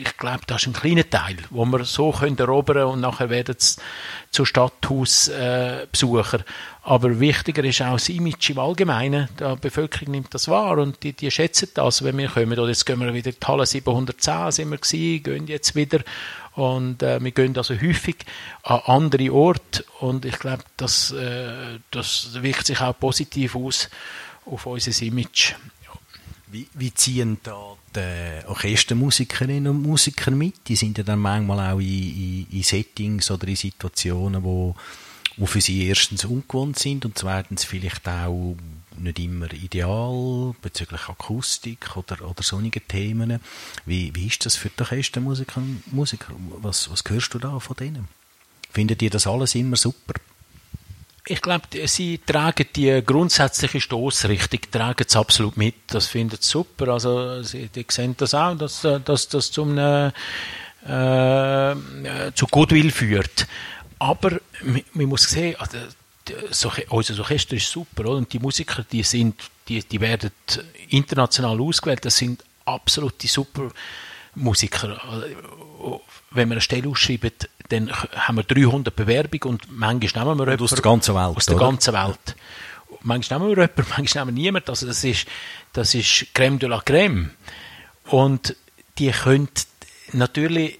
ich glaube, das ist ein kleiner Teil, wo wir so können erobern und nachher werden es zu Stadthausbesucher. Äh, Aber wichtiger ist auch das Image im Allgemeinen. Die Bevölkerung nimmt das wahr und die, die schätzen das, wenn wir kommen. Oder jetzt gehen wir wieder in die Halle 710, sind wir gewesen, gehen jetzt wieder. Und äh, wir gehen also häufig an andere Orte und ich glaube, das, äh, das wirkt sich auch positiv aus auf unser Image. Wie, wie ziehen da die Orchestermusikerinnen und Musiker mit? Die sind ja dann manchmal auch in, in, in Settings oder in Situationen, wo, die für sie erstens ungewohnt sind und zweitens vielleicht auch nicht immer ideal bezüglich Akustik oder, oder sonnige Themen. Wie, wie ist das für die Orchestermusiker Musiker? Was, was hörst du da von denen? Findet ihr das alles immer super? Ich glaube, sie tragen die grundsätzliche Stoßrichtung, tragen es absolut mit. Das finden sie super. Also, sie die sehen das auch, dass das dass zum äh, zu Goodwill führt. Aber man muss sehen, also, so, unser Orchester ist super, oder? Und die Musiker, die sind, die, die werden international ausgewählt. Das sind absolute super Musiker. Wenn wir eine Stelle ausschreiben, dann haben wir 300 Bewerbungen und manchmal nehmen wir jemanden. Aus der ganzen Welt. Aus der oder? ganzen Welt. Manchmal nehmen wir jemanden, manchmal nehmen wir niemanden. Also das ist, das ist Crème de la Crème. Und die können natürlich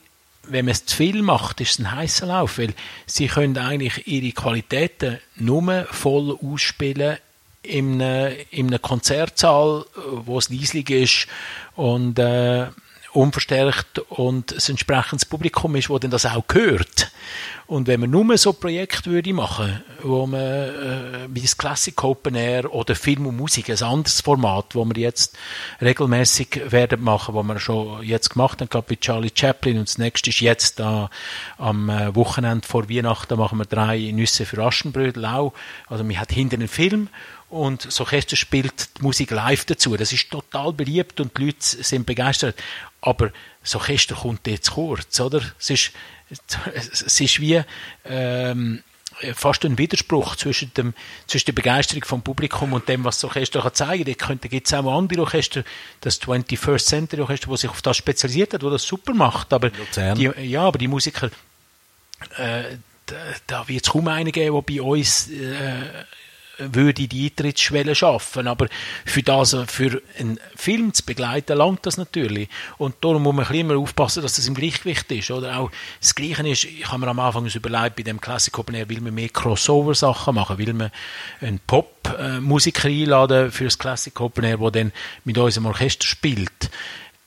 wenn man es zu viel macht, ist es ein heißer Lauf, weil sie können eigentlich ihre Qualitäten nur voll ausspielen in einem, in einem Konzertsaal, wo es leislich ist und äh, unverstärkt und es entsprechendes Publikum ist, wo dann das auch gehört. Und wenn man nur so Projekte würde machen, wo man äh, wie das Classic Open Air oder Film und Musik, ein anderes Format, wo wir jetzt regelmäßig werden machen, wo wir schon jetzt gemacht haben, glaube bei Charlie Chaplin und das nächste ist jetzt da am äh, Wochenende vor Weihnachten machen wir drei Nüsse für Aschenbrödel auch. Also man hat hinter einen Film und das Orchester spielt die Musik live dazu. Das ist total beliebt und die Leute sind begeistert. Aber das Orchester kommt jetzt kurz, oder? Es ist, es ist wie ähm, fast ein Widerspruch zwischen, dem, zwischen der Begeisterung vom Publikum und dem, was das Orchester kann zeigen kann. Da gibt es auch andere Orchester, das 21st Century Orchester, das sich auf das spezialisiert hat, das das super macht. Aber die, ja, aber die Musiker, äh, da, da wird es kaum einen geben, der bei uns äh, würde die Eintrittsschwelle schaffen. Aber für das, für einen Film zu begleiten, langt das natürlich. Und darum muss man immer aufpassen, dass das im Gleichgewicht ist. Oder auch das Gleiche ist, ich habe mir am Anfang überlegt, bei dem Classic Open Air will man mehr Crossover-Sachen machen, will man einen Pop-Musiker einladen für das Classic Open Air, der dann mit unserem Orchester spielt.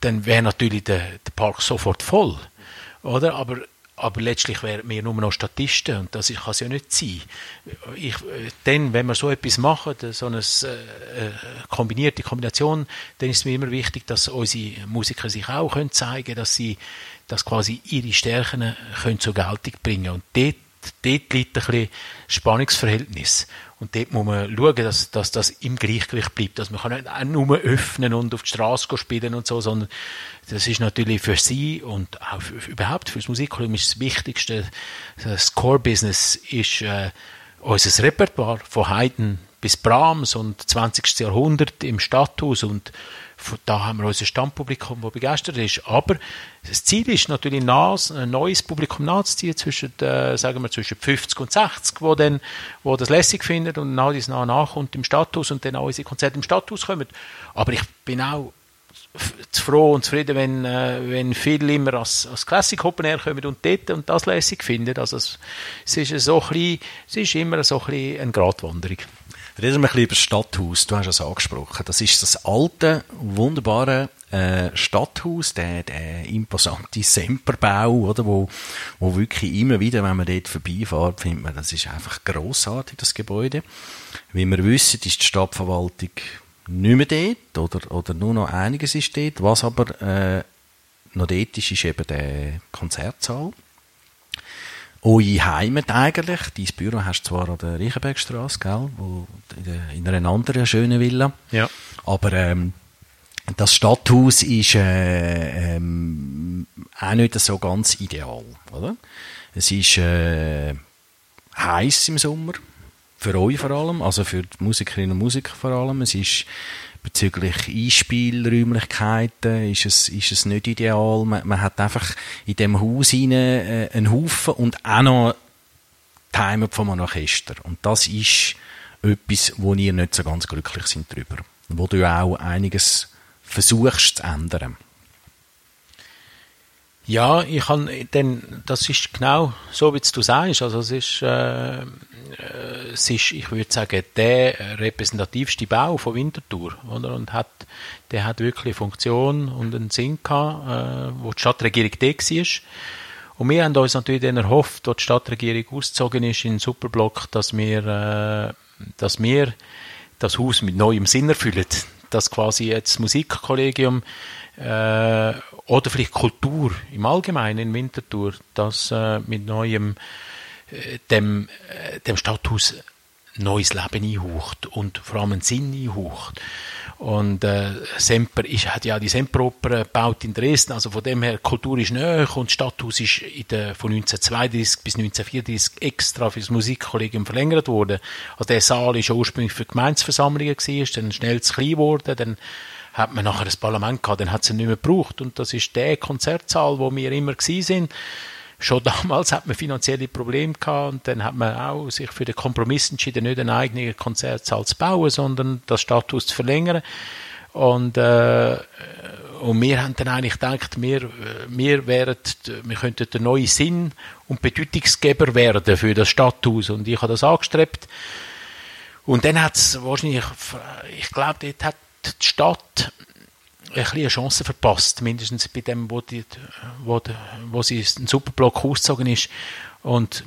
Dann wäre natürlich der, der Park sofort voll. Oder? Aber aber letztlich wären wir nur noch Statisten und das kann es ja nicht sein. Ich, dann, wenn wir so etwas machen, so eine äh, kombinierte Kombination, dann ist es mir immer wichtig, dass unsere Musiker sich auch können zeigen können, dass sie dass quasi ihre Stärken können zur Geltung bringen Und dort, dort liegt ein bisschen Spannungsverhältnis. Und dort muss man schauen, dass, dass das im Gleichgewicht bleibt. Dass man kann nicht auch nur öffnen und auf die Straße spielen und so, sondern das ist natürlich für sie und auch für, überhaupt für das Musikkollegium ist das Wichtigste. Das Core-Business ist äh, unser Repertoire von Haydn bis Brahms und 20. Jahrhundert im Stadthaus und da haben wir unser Stammpublikum, das begeistert ist. Aber das Ziel ist natürlich, ein neues Publikum nachzuziehen, zwischen, äh, sagen wir, zwischen 50 und 60, wo, dann, wo das lässig findet und nach dies nach nachkommt im Stadthaus und dann auch unsere Konzerte im Stadthaus kommen. Aber ich bin auch froh und zufrieden, wenn, äh, wenn viele immer als, als Classic Open Air kommen und dort und das lässig finden. Also es, es, ist so bisschen, es ist immer so ein bisschen eine Gratwanderung. Reden wir ein bisschen über das Stadthaus. Du hast es angesprochen. Das ist das alte, wunderbare äh, Stadthaus, der, der imposante Semperbau, oder, wo, wo wirklich immer wieder, wenn man dort vorbeifährt, findet man, das ist einfach grossartig, das Gebäude. Wie wir wissen, ist die Stadtverwaltung nicht mehr dort, oder, oder nur noch einiges ist dort. Was aber äh, noch dort ist, ist eben der Konzertsaal eure Heimat eigentlich. Dein Büro hast du zwar an der Reichenbergstraße, gell, wo, in einer anderen schönen Villa. Ja. Aber ähm, das Stadthaus ist äh, ähm, auch nicht so ganz ideal, oder? Es ist äh, heiß im Sommer, für euch vor allem, also für die Musikerinnen und Musiker vor allem. Es ist bezüglich Einspielräumlichkeiten ist es, ist es nicht ideal. Man, man hat einfach in dem Haus hinein, äh, einen Haufen und auch noch von einem Orchester. Und das ist etwas, wo ihr nicht so ganz glücklich sind drüber. Wo du auch einiges versuchst zu ändern. Ja, ich kann, denn das ist genau so, wie du sagst. Also es ist, äh, es ist, ich würde sagen, der repräsentativste Bau von Winterthur, oder? Und hat, der hat wirklich Funktion und einen Sinn gehabt, äh, wo die Stadtregierung da war. Und wir haben uns natürlich dann erhofft, als die Stadtregierung ausgezogen ist in den Superblock, dass wir, äh, dass wir das Haus mit neuem Sinn erfüllen. Dass quasi jetzt das Musikkollegium äh, oder vielleicht Kultur im Allgemeinen in Winterthur, das äh, mit neuem äh, dem, äh, dem Stadthaus neues Leben einhaucht und vor allem einen Sinn einhaucht. Und äh, Semper ist, hat ja die Semperoper gebaut in Dresden, also von dem her, Kultur ist näher und das Stadthaus ist in der, von 1932 bis 1934 extra für das Musikkollegium verlängert worden. Also der Saal ist ursprünglich für Gemeinsversammlungen gewesen, dann schnell zu klein geworden, dann hat man nachher das Parlament gehabt, dann hat ihn nicht mehr gebraucht und das ist der Konzertsaal, wo wir immer gewesen sind schon damals hat man finanzielle Probleme gehabt und dann hat man auch sich für den Kompromiss entschieden, nicht einen eigenen Konzertsaal zu bauen, sondern das Status zu verlängern. Und, äh, und wir haben dann eigentlich gedacht, wir, wir, wären, wir könnten der neue Sinn und Bedeutungsgeber werden für das Stadthaus. Und ich habe das angestrebt. Und dann hat es wahrscheinlich, ich glaube, dort hat die Stadt ein eine Chance verpasst, mindestens bei dem, wo, die, wo, wo sie einen Superblock ausgezogen ist. Und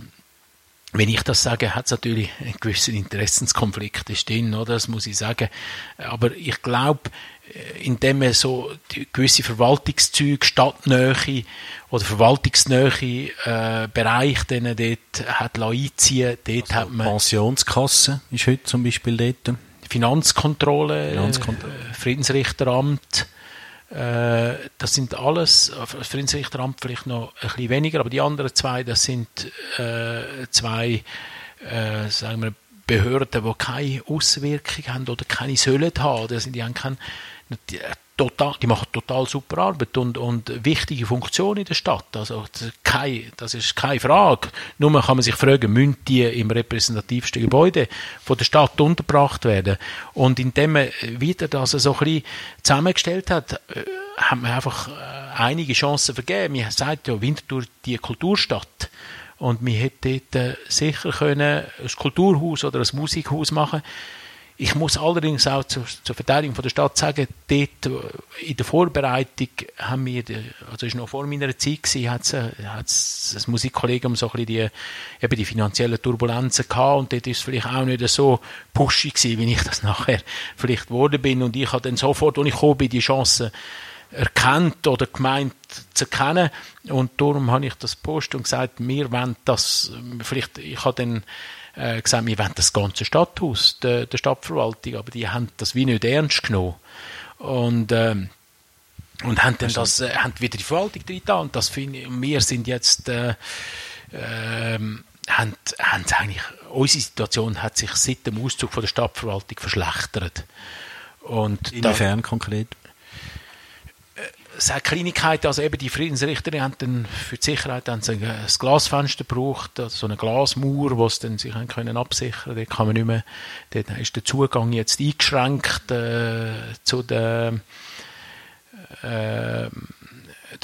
wenn ich das sage, hat es natürlich einen gewissen Interessenskonflikt drin, oder? Das muss ich sagen. Aber ich glaube, indem man so gewisse Verwaltungszüge, Stadtnähe oder verwaltungsnähe äh, Bereiche denen dort hat einziehen dort also hat man... Pensionskasse ist heute zum Beispiel dort. Finanzkontrolle, Finanzkontrolle. Äh, Friedensrichteramt, äh, das sind alles, das Friedensrichteramt vielleicht noch ein bisschen weniger, aber die anderen zwei, das sind äh, zwei, äh, sagen wir, Behörden, die keine Auswirkung haben oder keine sollen haben. Das sind, die haben keinen, total, die machen total super Arbeit und, und wichtige Funktion in der Stadt. Also kein, das ist keine Frage. Nur kann man sich fragen, müssen die im repräsentativsten Gebäude von der Stadt untergebracht werden? Und indem man wieder das so ein bisschen zusammengestellt hat, äh, hat man einfach äh, einige Chancen vergeben. Man sagt ja, Winterthur die Kulturstadt. Und wir hätten dort sicher können ein Kulturhaus oder ein Musikhaus machen können ich muss allerdings auch zur, zur Verteidigung von der Stadt sagen, dort äh, in der Vorbereitung haben wir, also ist noch vor meiner Zeit hat es das Musikkollegium so ein bisschen die, eben die finanziellen Turbulenzen gehabt und dort ist es vielleicht auch nicht so pushy gewesen, wie ich das nachher vielleicht geworden bin. Und ich habe dann sofort, als ich gekommen bin, die Chance erkannt oder gemeint zu erkennen. Und darum habe ich das Post und gesagt, wir wollen das, vielleicht, ich habe dann äh, gesagt, wir wollen das ganze Stadthaus der, der Stadtverwaltung, aber die haben das wie nicht ernst genommen. Und, ähm, und haben dann das, äh, haben wieder die Verwaltung drin und das finde wir sind jetzt, äh, äh, haben, haben eigentlich, unsere Situation hat sich seit dem Auszug von der Stadtverwaltung verschlechtert. Und Inwiefern konkret? Hat Kleinigkeiten, also eben die Friedensrichter haben dann für die Sicherheit haben ein Glasfenster gebraucht, also so eine Glasmauer, wo sie dann sich haben können absichern. Dort kann man nicht mehr, dort ist der Zugang jetzt eingeschränkt äh, zu der äh,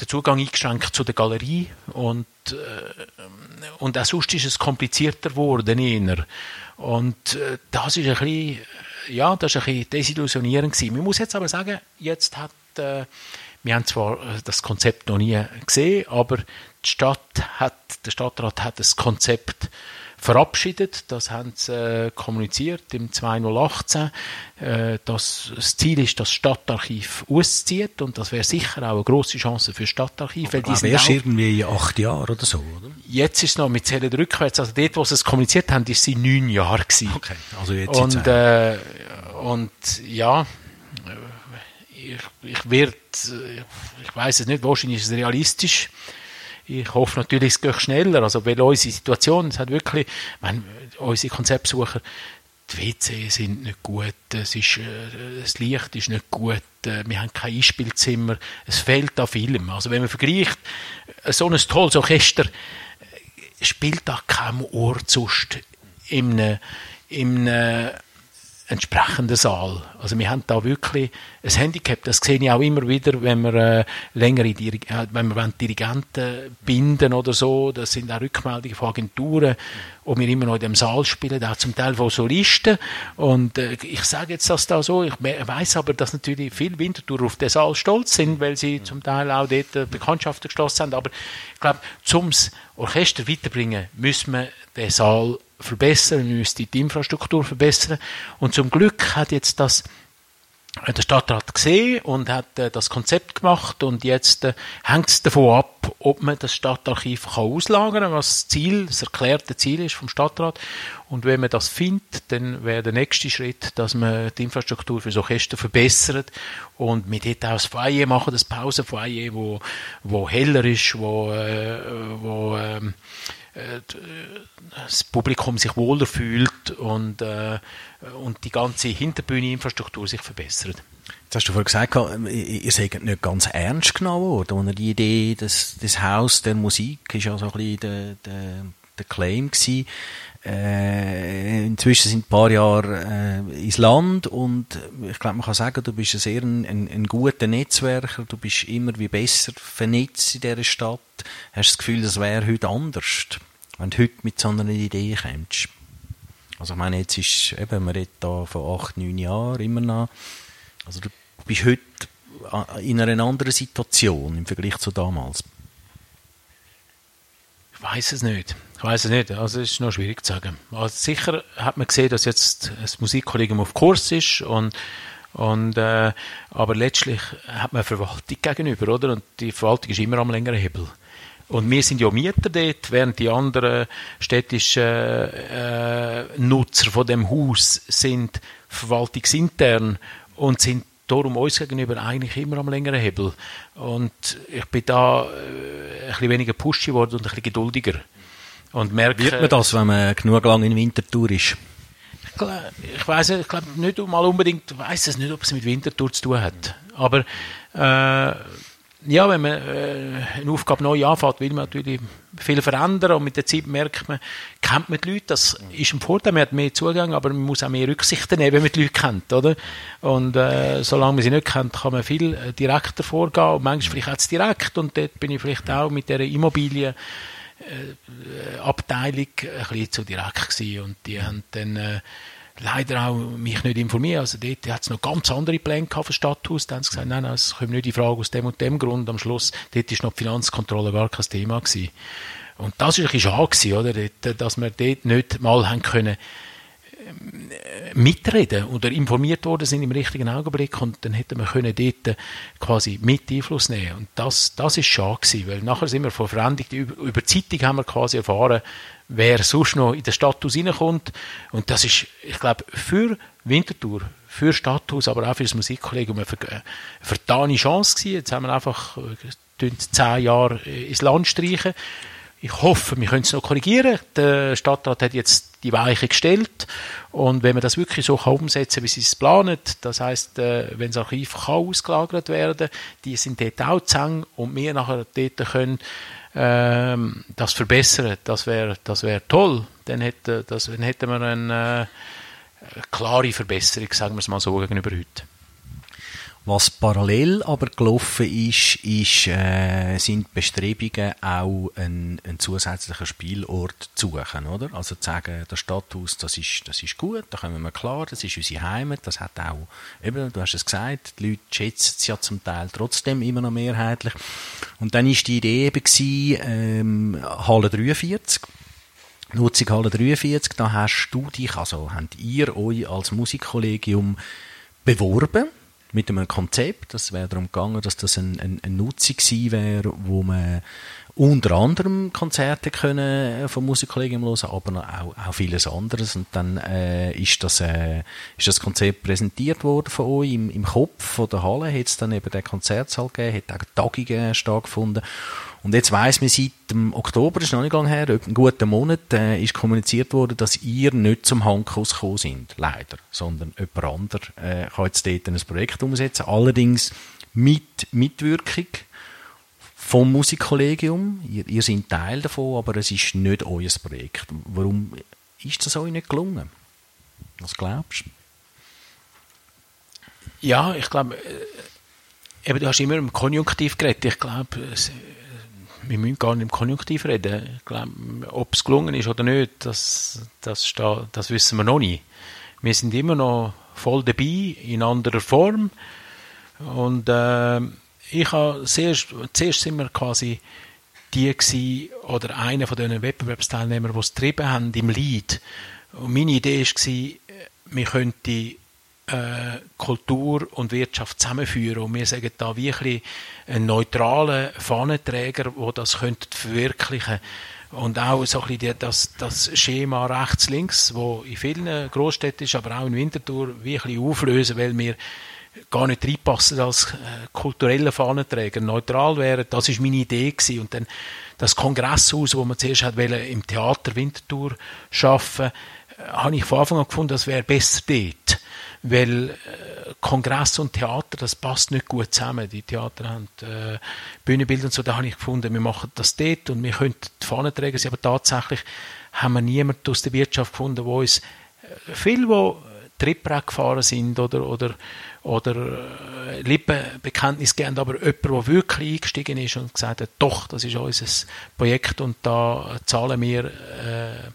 der Zugang eingeschränkt zu der Galerie und äh, und auch sonst ist es komplizierter geworden inner. und äh, das ist ein bisschen ja, das ist ein bisschen desillusionierend gewesen. Man muss jetzt aber sagen, jetzt hat äh, wir haben zwar äh, das Konzept noch nie gesehen, aber die Stadt hat, der Stadtrat hat das Konzept verabschiedet. Das haben sie äh, kommuniziert im 2018. Äh, das, das Ziel ist, dass das Stadtarchiv auszieht und das wäre sicher auch eine grosse Chance für das Stadtarchiv. Aber weil erst irgendwie in acht Jahren oder so, oder? Jetzt ist es noch, mit zählen rückwärts, also dort, wo sie es kommuniziert haben, ist sie neun Jahre gewesen. Okay, also jetzt und, äh, und ja, ich, ich werde, ich weiß es nicht, wahrscheinlich ist es realistisch. Ich hoffe natürlich, es geht schneller. Also, weil unsere Situation, es hat wirklich, ich meine, unsere Konzeptsucher, die WC sind nicht gut, es ist, äh, das Licht ist nicht gut, äh, wir haben kein Einspielzimmer, es fehlt an Film. Also, wenn man vergleicht, äh, so ein tolles Orchester spielt da keinem Ort sonst in einem, in einem entsprechenden Saal. Also wir haben da wirklich ein Handicap. Das sehe ich auch immer wieder, wenn wir äh, längere Diri äh, wenn wir Dirigenten binden oder so. Das sind auch Rückmeldungen von Agenturen, wo wir immer noch in dem Saal spielen, auch zum Teil von Solisten. Und äh, ich sage jetzt das da so. Ich weiß aber, dass natürlich viele Winterthur auf den Saal stolz sind, weil sie zum Teil auch dort äh, Bekanntschaften geschlossen haben. Aber ich glaube, zum Orchester weiterbringen, müssen wir den Saal verbessern, wir müssen die Infrastruktur verbessern. Und zum Glück hat jetzt das äh, der Stadtrat gesehen und hat äh, das Konzept gemacht und jetzt äh, hängt es davon ab, ob man das Stadtarchiv kann auslagern kann, was das Ziel, das erklärte Ziel ist vom Stadtrat. Und wenn man das findet, dann wäre der nächste Schritt, dass man die Infrastruktur für so Orchester verbessert und mit dort das Foyer machen, das Pausenfoyer, wo, wo heller ist, wo, äh, wo ähm, äh, das Publikum sich wohler fühlt und, äh, und die ganze Hinterbühne-Infrastruktur sich verbessert. Jetzt hast du vorhin gesagt, ihr seid nicht ganz ernst genommen worden. Die Idee des, des Haus der Musik ist ja so ein bisschen der, der, der Claim gewesen. Äh, inzwischen sind ein paar Jahre äh, ins Land und ich glaube, man kann sagen, du bist ein sehr ein, ein, ein guter Netzwerker, du bist immer wie besser vernetzt in dieser Stadt. Hast das Gefühl, das wäre heute anders, wenn du heute mit so einer Idee kommst? Also ich meine, jetzt ist, eben, man redet da von acht, neun Jahren immer noch. Also du bist heute in einer anderen Situation im Vergleich zu damals. Ich weiß es nicht. Ich weiß es nicht. Also es ist noch schwierig zu sagen. Also sicher hat man gesehen, dass jetzt das Musikkollegium auf Kurs ist und und äh, aber letztlich hat man Verwaltung gegenüber, oder? Und die Verwaltung ist immer am längeren Hebel. Und wir sind ja Mieter dort, während die anderen städtischen äh, Nutzer von dem Haus sind verwaltungsintern und sind darum uns gegenüber eigentlich immer am längeren Hebel. Und ich bin da äh, ein bisschen weniger pushy geworden und ein bisschen geduldiger. Und merke, Wird man das, wenn man genug lang in Wintertour ist? Ich, weiß ich glaube nicht mal unbedingt, weiß es nicht, ob es mit Wintertour zu tun hat. Aber äh, ja, wenn man äh, eine Aufgabe neu anfängt, will man natürlich viel verändern und mit der Zeit merkt man, kennt man die Leute, das ist ein Vorteil, man hat mehr Zugang, aber man muss auch mehr Rücksichten nehmen, wenn man die Leute kennt, oder? Und äh, solange man sie nicht kennt, kann man viel äh, direkter vorgehen und manchmal vielleicht auch direkt und dort bin ich vielleicht auch mit der Immobilien äh, Abteilung ein bisschen zu direkt gewesen und die haben dann äh, leider auch mich nicht informiert. Also dort hat es noch ganz andere Pläne gehabt für Stadthaus. Da haben sie gesagt, nein, nein, es kommt nicht in Frage aus dem und dem Grund. Am Schluss, dort ist noch die Finanzkontrolle gar kein Thema gewesen. Und das war ein bisschen schade, gewesen, oder? Dass wir dort nicht mal haben können, mitreden oder informiert worden sind im richtigen Augenblick und dann hätten wir können dort quasi mit Einfluss nehmen und das, das ist schade weil nachher sind wir von über, über Zeitung haben wir quasi erfahren, wer sonst noch in der Stadthaus reinkommt und das ist, ich glaube, für Winterthur, für Stadthaus, aber auch für das Musikkollegium eine vertane Chance gewesen. Jetzt haben wir einfach äh, zehn Jahre ins Land streichen ich hoffe, wir können es noch korrigieren. Der Stadtrat hat jetzt die Weiche gestellt und wenn man das wirklich so kann umsetzen, wie sie es planen, das heißt, äh, wenn das Archiv kann ausgelagert werden, die sind dort auch zu und wir nachher dort können ähm, das verbessern, das wäre das wäre toll. Dann, hätte, das, dann hätten wir eine äh, klare Verbesserung, sagen wir es mal so, gegenüber heute. Was parallel aber gelaufen ist, ist äh, sind Bestrebungen, auch einen, einen zusätzlichen Spielort zu suchen, oder? Also zu sagen, das Stadthaus, das ist, das ist gut, da kommen wir klar, das ist unsere Heimat, das hat auch, eben, du hast es gesagt, die Leute schätzen es ja zum Teil trotzdem immer noch mehrheitlich. Und dann ist die Idee eben gewesen, ähm, Halle 43, Nutzung Halle 43, da hast du dich, also habt ihr euch als Musikkollegium beworben, mit einem Konzept. Das wäre darum gegangen, dass das eine ein, ein Nutzung gewesen wäre, wo man unter anderem Konzerte können von Musikkollegen hören, aber auch, auch vieles anderes. Und dann äh, ist, das, äh, ist das Konzept präsentiert worden von euch im, im Kopf von der Halle. Hat es dann eben den Konzertsaal gegeben, hat auch Tagungen stattgefunden. Und jetzt weiss man seit dem Oktober, das ist noch nicht lange her, einen guten Monat, äh, ist kommuniziert worden, dass ihr nicht zum Handkuss gekommen sind, leider, sondern jemand anderes äh, kann jetzt dort ein Projekt umsetzen, allerdings mit Mitwirkung vom Musikkollegium. Ihr, ihr seid Teil davon, aber es ist nicht euer Projekt. Warum ist das euch nicht gelungen? Was glaubst du? Ja, ich glaube, eben, du hast immer im Konjunktiv geredet. Ich glaube, wir müssen gar nicht im Konjunktiv reden. Ob es gelungen ist oder nicht, das, das, das wissen wir noch nicht. Wir sind immer noch voll dabei, in anderer Form. Und äh, ich habe zuerst, zuerst sind wir quasi die gewesen, oder einer von diesen Wettbewerbsteilnehmern, die es getrieben haben im Lead. Und meine Idee war, wir könnten äh, Kultur und Wirtschaft zusammenführen. Und wir sagen da wirklich einen neutralen Fahnenträger, der das könnte verwirklichen und auch so ein bisschen das, das Schema rechts-links, wo in vielen Großstädten ist, aber auch in Winterthur, bisschen auflösen, weil wir gar nicht reinpassen als äh, Fahnenträger, neutral wären. Das ist meine Idee gewesen. Und dann das Kongresshaus, wo man zuerst hat im Theater Winterthur schaffen, äh, habe ich von Anfang an gefunden, das wäre besser dort weil äh, Kongress und Theater, das passt nicht gut zusammen. Die Theater haben äh, Bühnenbilder und so, da habe ich gefunden, wir machen das dort und wir können die Fahnen tragen, aber tatsächlich haben wir niemanden aus der Wirtschaft gefunden, wo uns, äh, viele, die Triebbrett gefahren sind oder, oder, oder äh, Lippenbekenntnis geben, aber jemand, der wirklich eingestiegen ist und gesagt hat, doch, das ist unser Projekt und da zahlen wir äh,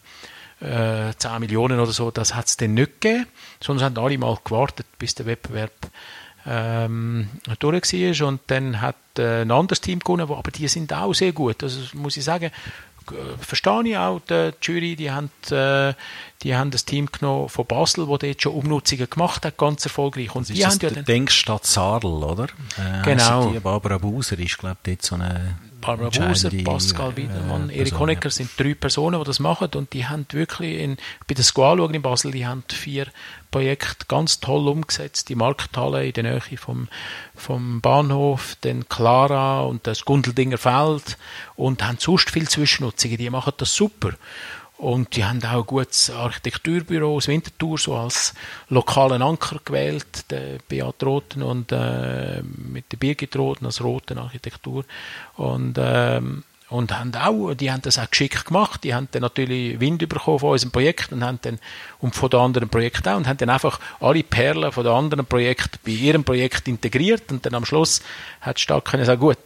äh, 10 Millionen oder so, das hat es dann nicht gegeben, es haben alle mal gewartet, bis der Wettbewerb ähm, durch war und dann hat äh, ein anderes Team gewonnen, aber die sind auch sehr gut, also muss ich sagen, verstehe ich auch, die Jury, die haben, äh, die haben das Team genommen von Basel, wo dort schon Umnutzungen gemacht hat, ganz erfolgreich. Und das die ist haben das ja Denkstadt Sadel, oder? Äh, genau. Die Barbara Buser ist, glaube ich, dort so eine Barbara Buser, Pascal Wiedemann, äh, Erik Honecker sind drei Personen, die das machen und die haben wirklich in, bei der Squal in Basel, die haben vier Projekte ganz toll umgesetzt. Die Markthalle in der Nähe vom, vom Bahnhof, dann Clara und das Gundeldinger Feld und haben sonst viel Zwischennutzungen. Die machen das super. Und die haben auch ein gutes Architekturbüro aus Winterthur so als lokalen Anker gewählt, der Beat Roten und äh, mit der Birgit Roten als Roten Architektur. Und ähm, und haben auch, die haben das auch geschickt gemacht. Die haben dann natürlich Wind bekommen von unserem Projekt und haben dann, und von den anderen Projekten auch, und haben dann einfach alle Perlen von den anderen Projekten bei ihrem Projekt integriert und dann am Schluss hat die Stadt können sagen, gut,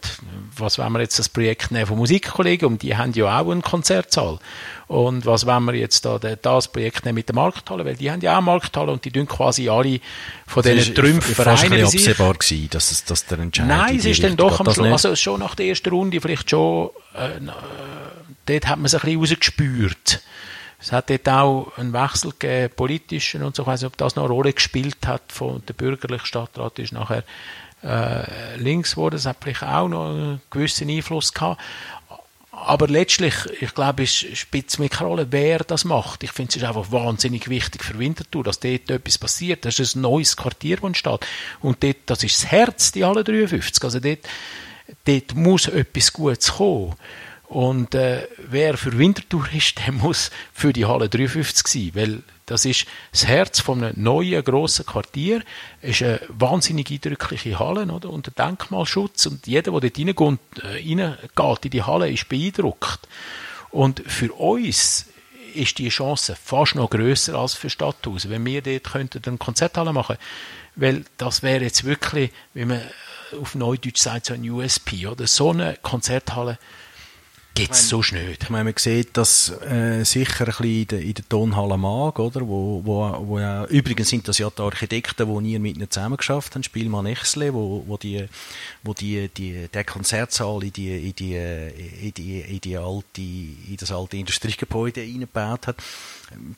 was wollen wir jetzt das Projekt nehmen von Musikkollegen, und die haben ja auch einen Konzertsaal. Und was wollen wir jetzt da das Projekt nehmen mit der Markthalle, weil die haben ja auch Markthalle und die tun quasi alle von diesen Trümpfen Vereinen Es absehbar gewesen, dass, es, dass der Entscheid Nein, es ist dann doch am Schluss, also schon nach der ersten Runde vielleicht schon, äh, dort hat man es ein bisschen rausgespürt. Es hat dort auch einen Wechsel gegeben, politischen und so, ich weiß nicht, ob das noch eine Rolle gespielt hat von der bürgerlichen Stadtrat, ist nachher äh, links geworden, das hat vielleicht auch noch einen gewissen Einfluss gehabt. Aber letztlich, ich glaube, es spielt mir keine Rolle, wer das macht. Ich finde, es ist einfach wahnsinnig wichtig für Winterthur, dass dort etwas passiert. Das ist ein neues Quartier, das entsteht. Und dort, das ist das Herz, die alle 53. Also dort, dort muss etwas Gutes kommen. Und äh, wer für Winterthur ist, der muss für die Halle 53 sein, weil das ist das Herz von einem neuen, grossen Quartier. Es ist eine wahnsinnig eindrückliche Halle, oder? Unter Denkmalschutz. Und jeder, der dort reingeht, äh, reingeht in die Halle, ist beeindruckt. Und für uns ist die Chance fast noch grösser als für Stadthaus, wenn wir dort könnten eine Konzerthalle machen weil das wäre jetzt wirklich, wie man auf Neudeutsch sagt, so ein USP, oder? So eine Konzerthalle Gibt es sonst nicht. Ich meine, man sieht das äh, sicher ein bisschen in der, in der Tonhalle Mag, oder? Wo, wo, wo ja, übrigens sind das ja die Architekten, die nie mit ihnen zusammengeschafft haben, Spielmann Echsle, wo, wo die, wo die, die, der Konzertsaal in die, in die, in die, in die alte, in das alte Industriegebäude eingebaut hat.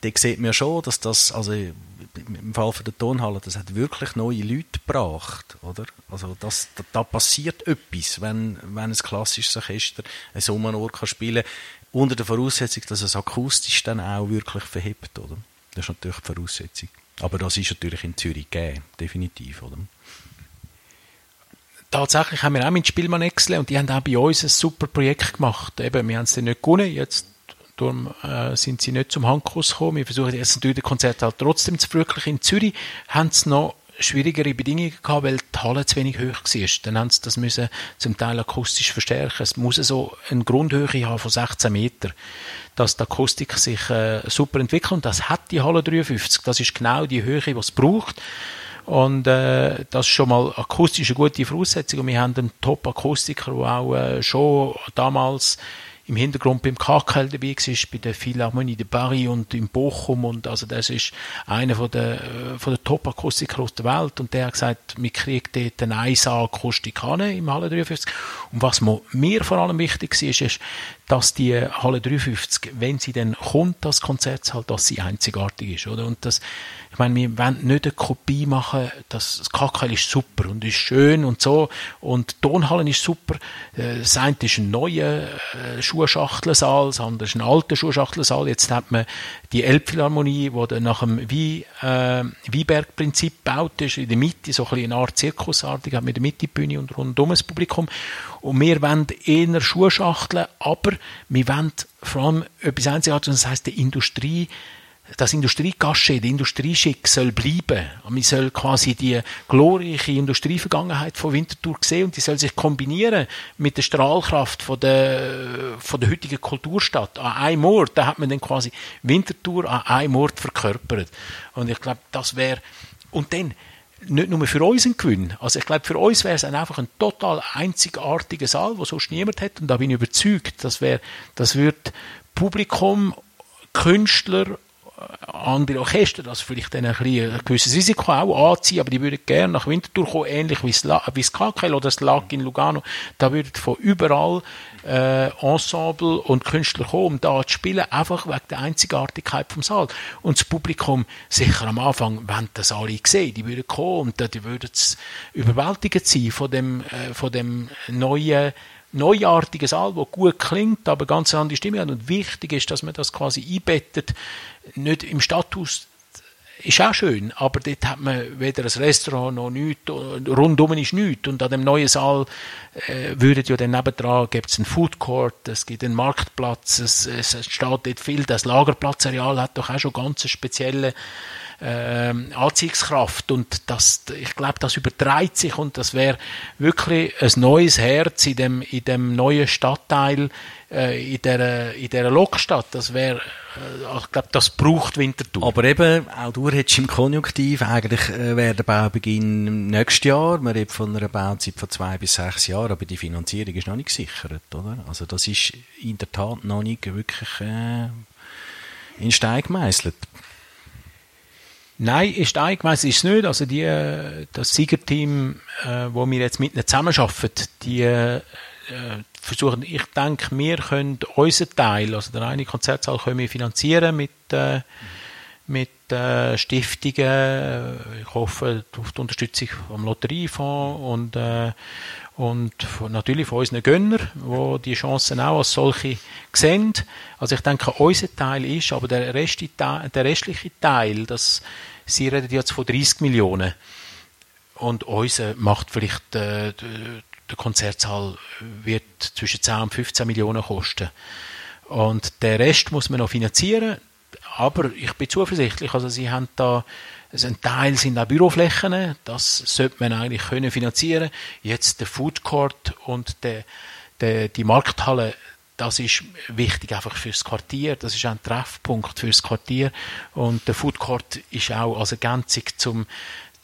Da sieht man schon, dass das, also, im Fall von der Tonhalle, das hat wirklich neue Leute gebracht, oder? Also das, da, da passiert etwas, wenn, wenn ein klassisches Orchester ein Sommernohr kann spielen unter der Voraussetzung, dass es akustisch dann auch wirklich verhebt, oder? Das ist natürlich die Voraussetzung. Aber das ist natürlich in Zürich gegeben, definitiv, oder? Tatsächlich haben wir auch mit Spielmann Excel und die haben auch bei uns ein super Projekt gemacht. Eben, wir haben es nicht gewonnen, jetzt Darum äh, sind sie nicht zum Handkurs gekommen. Wir versuchen jetzt natürlich das Konzert halt trotzdem zu verwirklichen. In Zürich haben sie noch schwierigere Bedingungen gehabt, weil die Halle zu wenig hoch war. Dann haben sie das müssen zum Teil akustisch verstärken. Es muss so eine Grundhöhe haben von 16 Meter, dass die Akustik sich äh, super entwickelt. Und das hat die Halle 53. Das ist genau die Höhe, die es braucht. Und äh, das ist schon mal akustisch eine gute Voraussetzung. Und wir haben einen Top-Akustiker, der auch äh, schon damals im Hintergrund beim KKL dabei war, bei der Philharmonie de Paris und im Bochum. Und also das ist einer von der, äh, von der Top-Akustiker aus der Welt. Und der hat gesagt, wir kriegen dort eine 1 Akustik im Halle 53 und was mir vor allem wichtig war, ist, dass die Halle 53, wenn sie dann kommt, das Konzertsaal, dass sie einzigartig ist, oder? Und das, ich meine, wir wollen nicht eine Kopie machen, das, das ist super und ist schön und so. Und die Tonhalle ist super, äh, das eine ist ein neuer äh, Schuhschachtelsaal, das andere ist ein alter Schuhschachtelsaal, jetzt hat man die Elbphilharmonie, die nach dem Wie, äh, Wieberg-Prinzip gebaut ist, in der Mitte, so ein bisschen eine Art Zirkusartig, hat mit der Mitte-Bühne und rundum das Publikum. Und wir wollen eher Schuhschachteln, aber wir wollen vor allem etwas Einzigartiges, das heisst, die Industrie, das Industriegasche, der Industrieschick soll bleiben. Und man soll quasi die glorreiche Industrievergangenheit von Winterthur sehen und die soll sich kombinieren mit der Strahlkraft von der, von der heutigen Kulturstadt. An einem Ort, da hat man dann quasi Winterthur an einem Ort verkörpert. Und ich glaube, das wäre, und dann, nicht nur für uns ein Gewinn. Also ich glaube, für uns wäre es einfach ein total einzigartiger Saal, wo sonst niemand hat. Und da bin ich überzeugt, das wäre, das wird Publikum, Künstler, andere Orchester, das vielleicht dann ein, ein gewisses Risiko auch anziehen, aber die würden gerne nach Winterthur kommen, ähnlich wie das, das KKL oder das LAG in Lugano. Da würden von überall äh, Ensemble und Künstler kommen, um da zu spielen, einfach wegen der Einzigartigkeit vom Saal. Und das Publikum, sicher am Anfang, wenn das alle sehen, die würden kommen und die würden überwältigend sein von dem, äh, von dem neuen neuartigen Saal, der gut klingt, aber ganz andere Stimme hat. Und wichtig ist, dass man das quasi einbettet, nicht im Stadthaus ist auch schön, aber dort hat man weder ein Restaurant noch nichts, rundum ist nichts. Und an dem neuen Saal äh, würden ja dann nebendran, gibt es einen Food Court, es gibt einen Marktplatz, es, es steht dort viel, das Lagerplatzareal hat doch auch schon ganz spezielle äh, Anziehungskraft und das, ich glaube, das übertreibt sich und das wäre wirklich ein neues Herz in dem, in dem neuen Stadtteil, äh, in der, in der Lokstadt. Das wäre, äh, ich glaube, das braucht Winterthur. Aber eben, auch du hättest im Konjunktiv, eigentlich äh, wäre der Baubeginn nächstes Jahr, man redet von einer Bauzeit von zwei bis sechs Jahren, aber die Finanzierung ist noch nicht gesichert, oder? Also das ist in der Tat noch nicht wirklich äh, in Stein gemeißelt. Nein, ist eigentlich ist es nicht. Also die, das Siegerteam, äh, wo wir jetzt mit ihnen zusammenarbeiten, die äh, versuchen, ich denke, wir können unseren Teil, also den einen Konzertsaal können wir finanzieren mit, äh, mit äh, Stiftungen. Ich hoffe auf die Unterstützung vom Lotteriefonds und, äh, und natürlich von unseren Gönnern, die die Chancen auch als solche sehen. Also ich denke, unser Teil ist, aber der, Rest, der restliche Teil, das, sie reden jetzt von 30 Millionen und unser macht vielleicht äh, der Konzertsaal wird zwischen 10 und 15 Millionen kosten. Und der Rest muss man noch finanzieren. Aber ich bin zuversichtlich, also sie haben da, ein Teil sind auch Büroflächen, das sollte man eigentlich können finanzieren. Jetzt der Food Court und der, der, die Markthalle, das ist wichtig einfach fürs Quartier, das ist ein Treffpunkt fürs Quartier. Und der Food Court ist auch als Ergänzung zum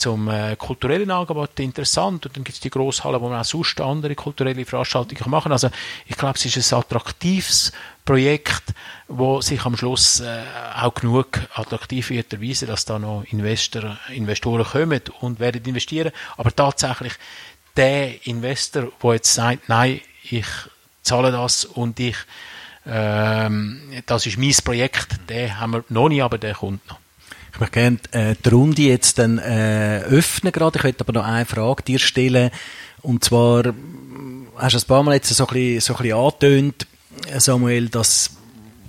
zum äh, kulturellen Angebot interessant und dann gibt es die Grosshalle, wo man auch sonst andere kulturelle Veranstaltungen machen kann. Also ich glaube, es ist ein attraktives Projekt, wo sich am Schluss äh, auch genug attraktiv wird erweisen, dass da noch Investor, Investoren kommen und werden investieren. Aber tatsächlich der Investor, der jetzt sagt, nein, ich zahle das und ich ähm, das ist mein Projekt, den haben wir noch nicht, aber der kommt noch. Ich möchte gerne äh, die Runde jetzt dann äh, öffnen gerade. Ich möchte aber noch eine Frage dir stellen. Und zwar, hast du ein paar Mal jetzt so ein bisschen, so ein bisschen angetönt, Samuel, dass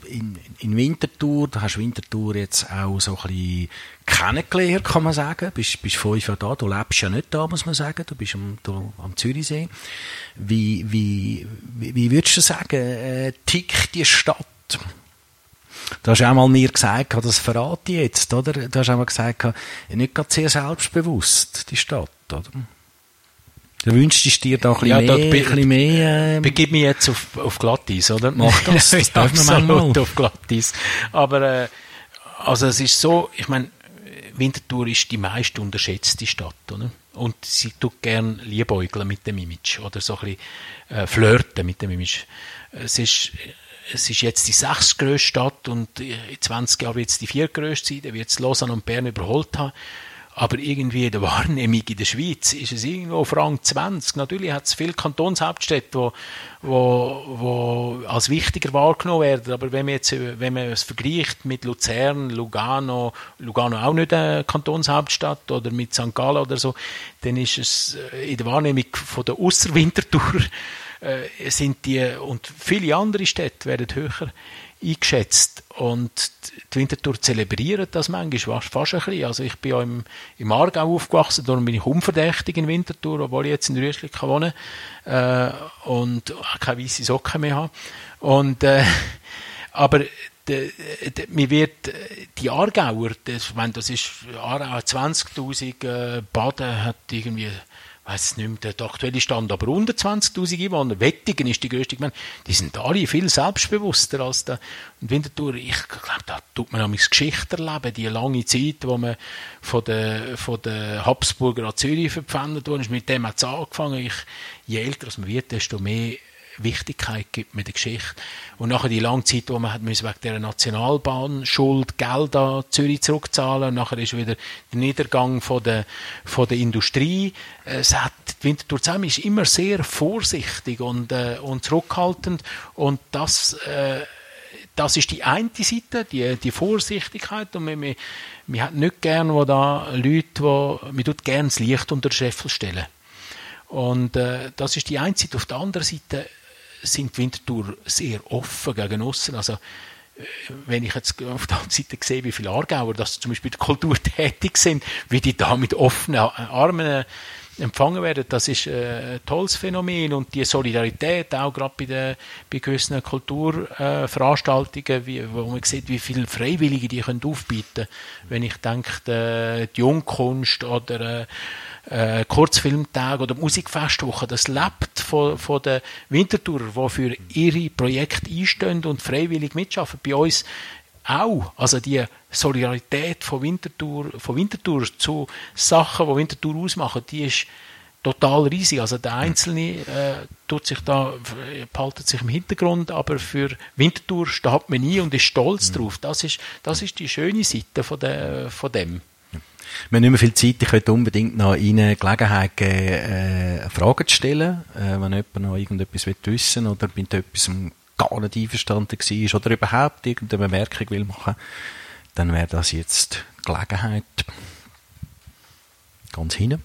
in, in Winterthur, da hast du Winterthur jetzt auch so ein bisschen kennengelernt, kann man sagen. Du bist, bist fünf Jahre da, du lebst ja nicht da, muss man sagen. Du bist am, du, am Zürichsee. Wie, wie, wie, wie würdest du sagen, äh, tickt die Stadt? Du hast auch mal mir gesagt, das verrate ich jetzt, oder? Du hast auch mal gesagt, nicht gerade sehr selbstbewusst, die Stadt, oder? Du wünschst dir da ein bisschen ja, mehr, ein bisschen mehr ähm, Begib mich jetzt auf, auf Glattis, oder? Mach das, das darf man manchmal. auf Glattis. Aber, äh, also es ist so, ich meine, Winterthur ist die meist unterschätzte Stadt, oder? Und sie tut gern liebäugeln mit dem Image oder so ein bisschen äh, flirten mit dem Image. Es ist, es ist jetzt die sechstgrößte Stadt und in 20 Jahren wird es die viertgrößte sein, dann wird es Lausanne und Bern überholt haben. Aber irgendwie in der Wahrnehmung in der Schweiz ist es irgendwo auf Rang 20. Natürlich hat es viele Kantonshauptstädte, wo, wo, wo als wichtiger wahrgenommen werden. Aber wenn man jetzt, wenn man es vergleicht mit Luzern, Lugano, Lugano auch nicht eine Kantonshauptstadt oder mit St. Gallen oder so, dann ist es in der Wahrnehmung von der Ausserwintertour äh, sind die und viele andere Städte werden höher eingeschätzt. Und die Winterthur zelebrieren das manchmal fast ein bisschen. Also ich bin ja im, im Aargau aufgewachsen, darum bin ich unverdächtig in Winterthur, obwohl ich jetzt in Rüschlik wohne äh, und keine weiße Socken mehr habe. Und, äh, aber de, de, mir wird die Aargauer, das, wenn das ist 20.000 äh, Baden hat irgendwie weiß nicht mehr, der aktuelle Stand, aber unter 20.000 Einwohner. Wettigen ist die größte Gemeinde. Die sind alle viel selbstbewusster als der. Und Winterthur, ich glaube, da tut man nämlich Geschichte erleben, die lange Zeit, wo man von den, von den Habsburger an Zürich verpfändet wurde, mit dem hat es angefangen. Ich, je älter man wird, desto mehr Wichtigkeit gibt mit der Geschichte. Und nachher die lange Zeit, wo man hat müssen wegen der Nationalbahnschuld Geld an Zürich zurückzahlen, und nachher ist wieder der Niedergang von der, von der Industrie. Es hat, die Winterthur zusammen ist immer sehr vorsichtig und, äh, und zurückhaltend und das, äh, das ist die eine Seite, die, die Vorsichtigkeit und wir hat nicht gern, wo da Leute, wo, wir tut gern das Licht unter den Scheffel stellen. Und äh, das ist die eine Seite. Auf der anderen Seite sind die Winterthur sehr offen gegen aussen. Also, äh, wenn ich jetzt auf der anderen Seite sehe, wie viele Aargauer, dass zum Beispiel der Kultur tätig sind, wie die da mit offenen Armen empfangen werden, das ist äh, ein tolles Phänomen und die Solidarität auch gerade bei, den, bei gewissen Kulturveranstaltungen, wie, wo man sieht, wie viele Freiwillige die können aufbieten Wenn ich denke, die Jungkunst oder äh, Kurzfilmtage oder Musikfestwochen, das lebt von, von den Wintertourer, die für ihre Projekte einstehen und freiwillig mitschaffen. Bei uns auch. Also die Solidarität von Winterthur, von Winterthur zu Sachen, die Winterthur ausmachen, die ist total riesig. Also der Einzelne äh, tut sich da, behaltet sich im Hintergrund, aber für Winterthur steht man nie und ist stolz mhm. drauf. Das ist, das ist die schöne Seite von, der, von dem. Wir haben nicht mehr viel Zeit. Ich möchte unbedingt noch Ihnen Gelegenheit geben, äh, Fragen zu stellen, äh, wenn jemand noch irgendetwas wissen will oder mit etwas gar nicht einverstanden war oder überhaupt irgendeine Bemerkung will machen, dann wäre das jetzt Gelegenheit. Ganz hinten.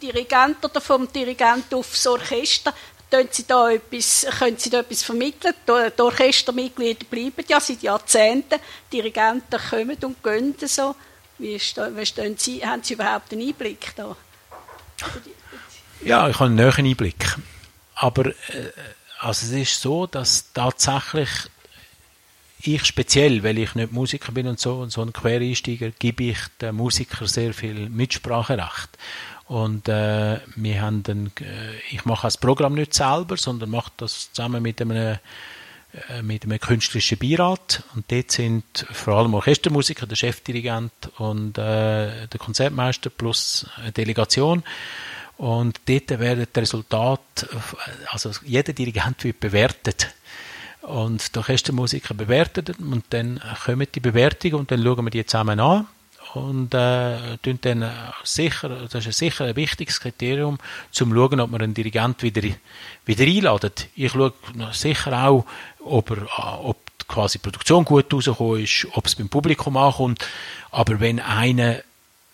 Dirigent oder vom Dirigent aufs Orchester. Können Sie da etwas, können Sie da etwas vermitteln? Die Orchestermitglieder bleiben ja seit Jahrzehnten. Die Dirigenten kommen und gehen so. Wie stehen Sie, haben Sie überhaupt einen Einblick da? Ja, ich habe einen näheren Einblick. Aber äh, also es ist so, dass tatsächlich ich speziell, weil ich nicht Musiker bin und so und so ein Quereinsteiger, gebe ich den Musikern sehr viel Mitspracherecht. Und äh, wir haben dann, äh, ich mache das Programm nicht selber, sondern mache das zusammen mit einem, äh, mit einem künstlerischen Beirat. Und dort sind vor allem Orchestermusiker, der Chefdirigent und äh, der Konzertmeister plus eine Delegation. Und dort werden die Resultate, also jeder Dirigent wird bewertet. Und die Orchestermusiker bewerten und dann kommen die Bewertungen und dann schauen wir die zusammen an und äh, dann sicher, das ist sicher ein wichtiges Kriterium, um zu schauen, ob man einen Dirigent wieder, wieder einladet. Ich schaue sicher auch, ob, er, ob quasi die Produktion gut rausgekommen ist, ob es beim Publikum ankommt, aber wenn einer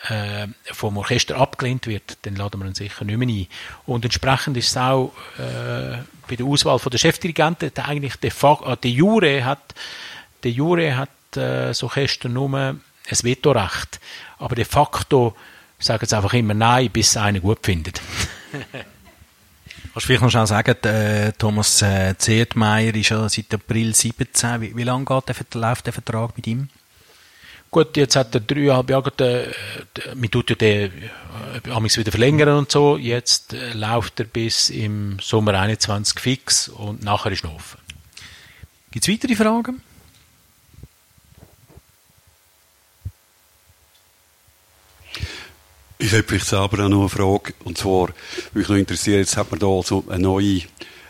äh, vom Orchester abgelehnt wird, dann laden wir ihn sicher nicht mehr ein. Und entsprechend ist es auch äh, bei der Auswahl von der Chefdirigenten, der eigentlich de facto, äh, der Jure hat, der Jure hat äh, das Orchester nur ein Vetorecht. Aber de facto sagen sie einfach immer Nein, bis es einer gut findet. Kannst du vielleicht noch schnell sagen, äh, Thomas äh, Ziertmeier ist ja seit April 17. Wie, wie lange geht der, läuft der Vertrag mit ihm? Gut, jetzt hat er dreieinhalb Jahre, der, man tut ja den äh, wieder verlängern und so. Jetzt äh, läuft er bis im Sommer 21 fix und nachher ist er offen. Gibt es weitere Fragen? Ich habe vielleicht selber auch noch eine Frage. Und zwar, mich noch interessiert, jetzt hat man da so ein neues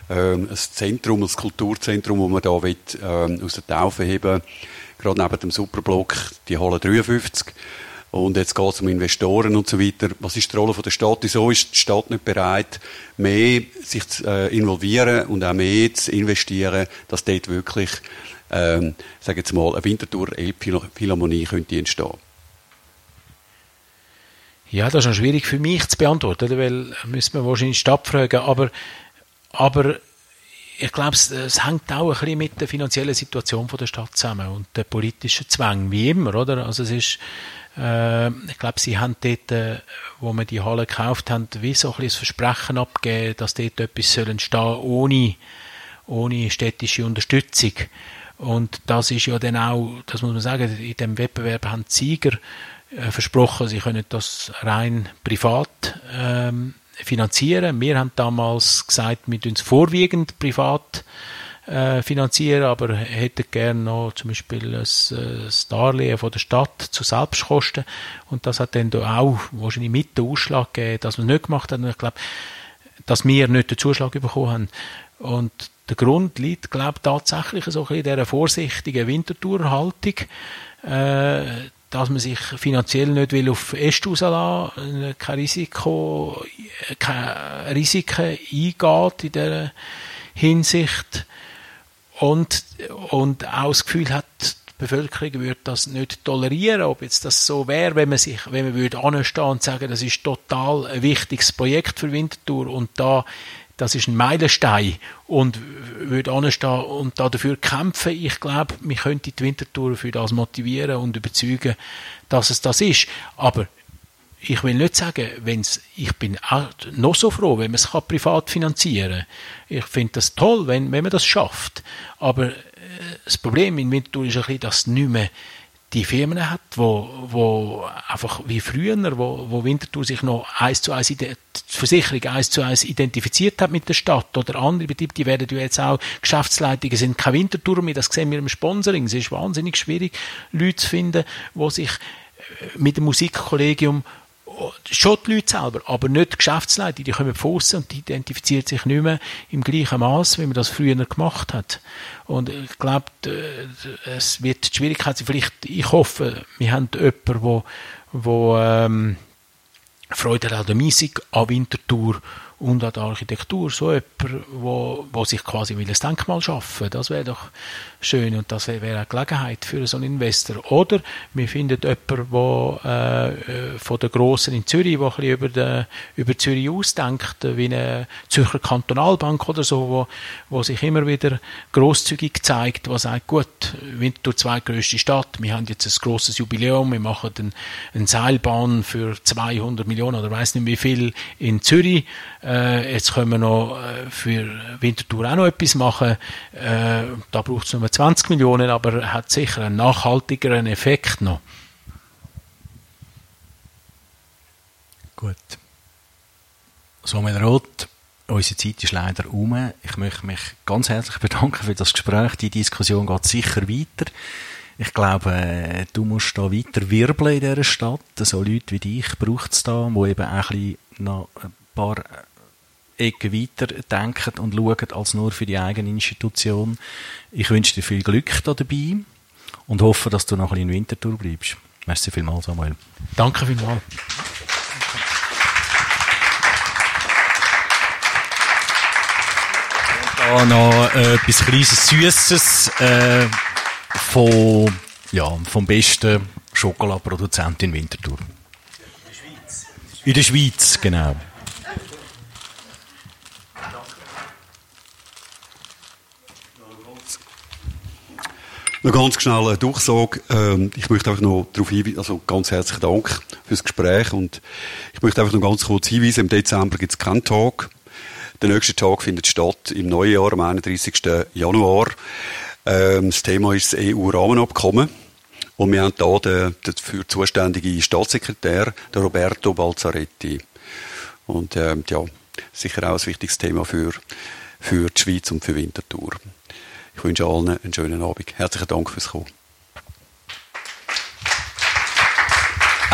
ähm, ein Zentrum, ein Kulturzentrum, das man da will, ähm, aus der Taufe heben gerade neben dem Superblock, die Halle 53. Und jetzt geht es um Investoren und so weiter. Was ist die Rolle der Stadt? Wieso ist die Stadt nicht bereit, mehr sich zu äh, involvieren und auch mehr zu investieren, dass dort wirklich, ähm, sage jetzt mal, eine Winterthur Elbphilharmonie könnte entstehen? Ja, das ist noch schwierig für mich zu beantworten, weil müssen wir wahrscheinlich die Stadt fragen. Aber, aber ich glaube, es, es, hängt auch ein bisschen mit der finanziellen Situation der Stadt zusammen und der politischen Zwang, wie immer, oder? Also es ist, äh, ich glaube, sie haben dort, äh, wo wir die Halle gekauft haben, wie so ein bisschen das Versprechen abgegeben, dass dort etwas soll entstehen ohne, ohne städtische Unterstützung. Und das ist ja dann auch, das muss man sagen, in dem Wettbewerb haben die Sieger äh, versprochen, sie können das rein privat ähm, finanzieren. Wir haben damals gesagt, wir uns vorwiegend privat äh, finanzieren, aber hätten gerne noch zum Beispiel ein, ein Darlehen von der Stadt zu Selbstkosten. Und das hat dann auch wahrscheinlich mit den Ausschlag gegeben, dass wir es nicht gemacht haben. Und ich glaube, dass wir nicht den Zuschlag bekommen haben. Und der Grund liegt, glaube ich, tatsächlich so ein in dieser vorsichtigen Wintertourhaltung. Äh, dass man sich finanziell nicht will auf Est rauslassen, kein Risiko, keine Risiken eingeht in dieser Hinsicht. Und, und auch das Gefühl hat, die Bevölkerung würde das nicht tolerieren, ob jetzt das so wäre, wenn man sich, wenn man würde anstehen und sagen, das ist total ein wichtiges Projekt für Winterthur und da das ist ein Meilenstein und würde anstehen und da dafür kämpfen. Ich glaube, wir könnten die Wintertour für das motivieren und überzeugen, dass es das ist. Aber ich will nicht sagen, wenn's, ich bin auch noch so froh, wenn man es privat finanzieren kann. Ich finde das toll, wenn, wenn man das schafft. Aber äh, das Problem in Winterthur ist ein bisschen, dass nicht mehr die Firmen hat, wo, wo einfach wie früher, wo, wo Winterthur sich noch eins zu eins, die Versicherung eins zu eins identifiziert hat mit der Stadt oder andere Betriebe, die werden ja jetzt auch Geschäftsleitungen sind kein Winterthur mehr, das sehen wir im Sponsoring. Es ist wahnsinnig schwierig, Leute zu finden, die sich äh, mit dem Musikkollegium schon die Leute selber, aber nicht die Geschäftsleute, die kommen von und die identifiziert sich nicht mehr im gleichen Maß, wie man das früher gemacht hat. Und ich glaube, es wird die Schwierigkeit sein, vielleicht, ich hoffe, wir haben jemanden, wo, wo ähm, Freude hat an der Musik, an Winterthur und an der Architektur. So jemand, wo, wo sich quasi will ein Denkmal schaffen das wäre doch schön und das wäre eine Gelegenheit für so einen Investor. Oder wir finden jemanden, der äh, von der Grossen in Zürich, der ein bisschen über, den, über Zürich ausdenkt, wie eine Zürcher Kantonalbank oder so, wo, wo sich immer wieder großzügig zeigt, was sagt, gut, Winterthur zweitgrößte Stadt, wir haben jetzt ein grosses Jubiläum, wir machen eine ein Seilbahn für 200 Millionen oder weiß nicht wie viel in Zürich, äh, jetzt können wir noch äh, für Winterthur auch noch etwas machen, äh, da braucht es nur 20 Millionen, aber hat sicher einen nachhaltigeren Effekt noch. Gut. Somit Roth, unsere Zeit ist leider um. Ich möchte mich ganz herzlich bedanken für das Gespräch. Die Diskussion geht sicher weiter. Ich glaube, äh, du musst da weiter wirbeln in dieser Stadt. So Leute wie dich braucht es da, die eben auch ein noch ein paar Ecke weiter denken und schauen als nur für die eigene Institution. Ich wünsche dir viel Glück da dabei und hoffe, dass du noch ein bisschen in Winterthur bleibst. Merci vielmals, Samuel. Danke vielmals. Da noch äh, etwas kleines Süßes äh, von, ja, vom besten Schokoladeproduzenten in Winterthur. In der Schweiz. In der Schweiz, genau. Noch ganz schnell ein Durchsage. Ähm, ich möchte einfach noch darauf hinweisen, also ganz herzlichen Dank fürs Gespräch und ich möchte einfach noch ganz kurz hinweisen, im Dezember gibt es keinen Tag. Der nächste Tag findet statt im Neujahr, am 31. Januar. Ähm, das Thema ist das EU-Rahmenabkommen. Und wir haben da den, den dafür zuständigen Staatssekretär, den Roberto Balzaretti. Und ähm, ja, sicher auch ein wichtiges Thema für, für die Schweiz und für Winterthur. Ich wünsche allen einen schönen Abend. Herzlichen Dank fürs Kommen.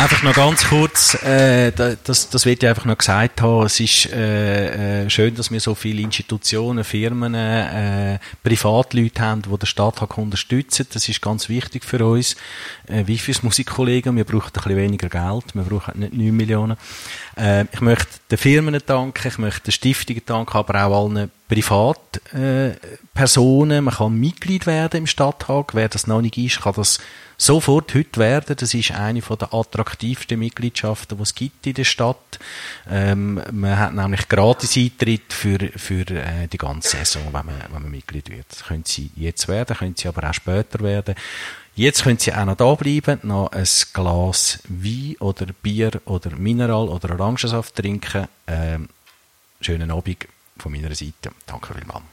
Einfach noch ganz kurz, äh, das, das wird ich einfach noch gesagt haben. Es ist äh, äh, schön, dass wir so viele Institutionen, Firmen, äh, Privatleute haben, die den Stadttag unterstützen. Das ist ganz wichtig für uns. Äh, wie fürs Musikkollegen. Wir brauchen ein bisschen weniger Geld. Wir brauchen nicht 9 Millionen. Äh, ich möchte den Firmen danken, ich möchte den Stiftungen danken, aber auch allen Privatpersonen. Äh, Man kann Mitglied werden im Stadttag. Wer das noch nicht ist, kann das sofort heute werden. Das ist eine von der attraktivsten Mitgliedschaften, die es gibt in der Stadt. Ähm, man hat nämlich gratis Eintritt für, für äh, die ganze Saison, wenn man, wenn man Mitglied wird. Können Sie jetzt werden, können Sie aber auch später werden. Jetzt können Sie auch noch da bleiben, noch ein Glas Wein oder Bier oder Mineral oder Orangensaft trinken. Ähm, schönen Abend von meiner Seite. Danke vielmals.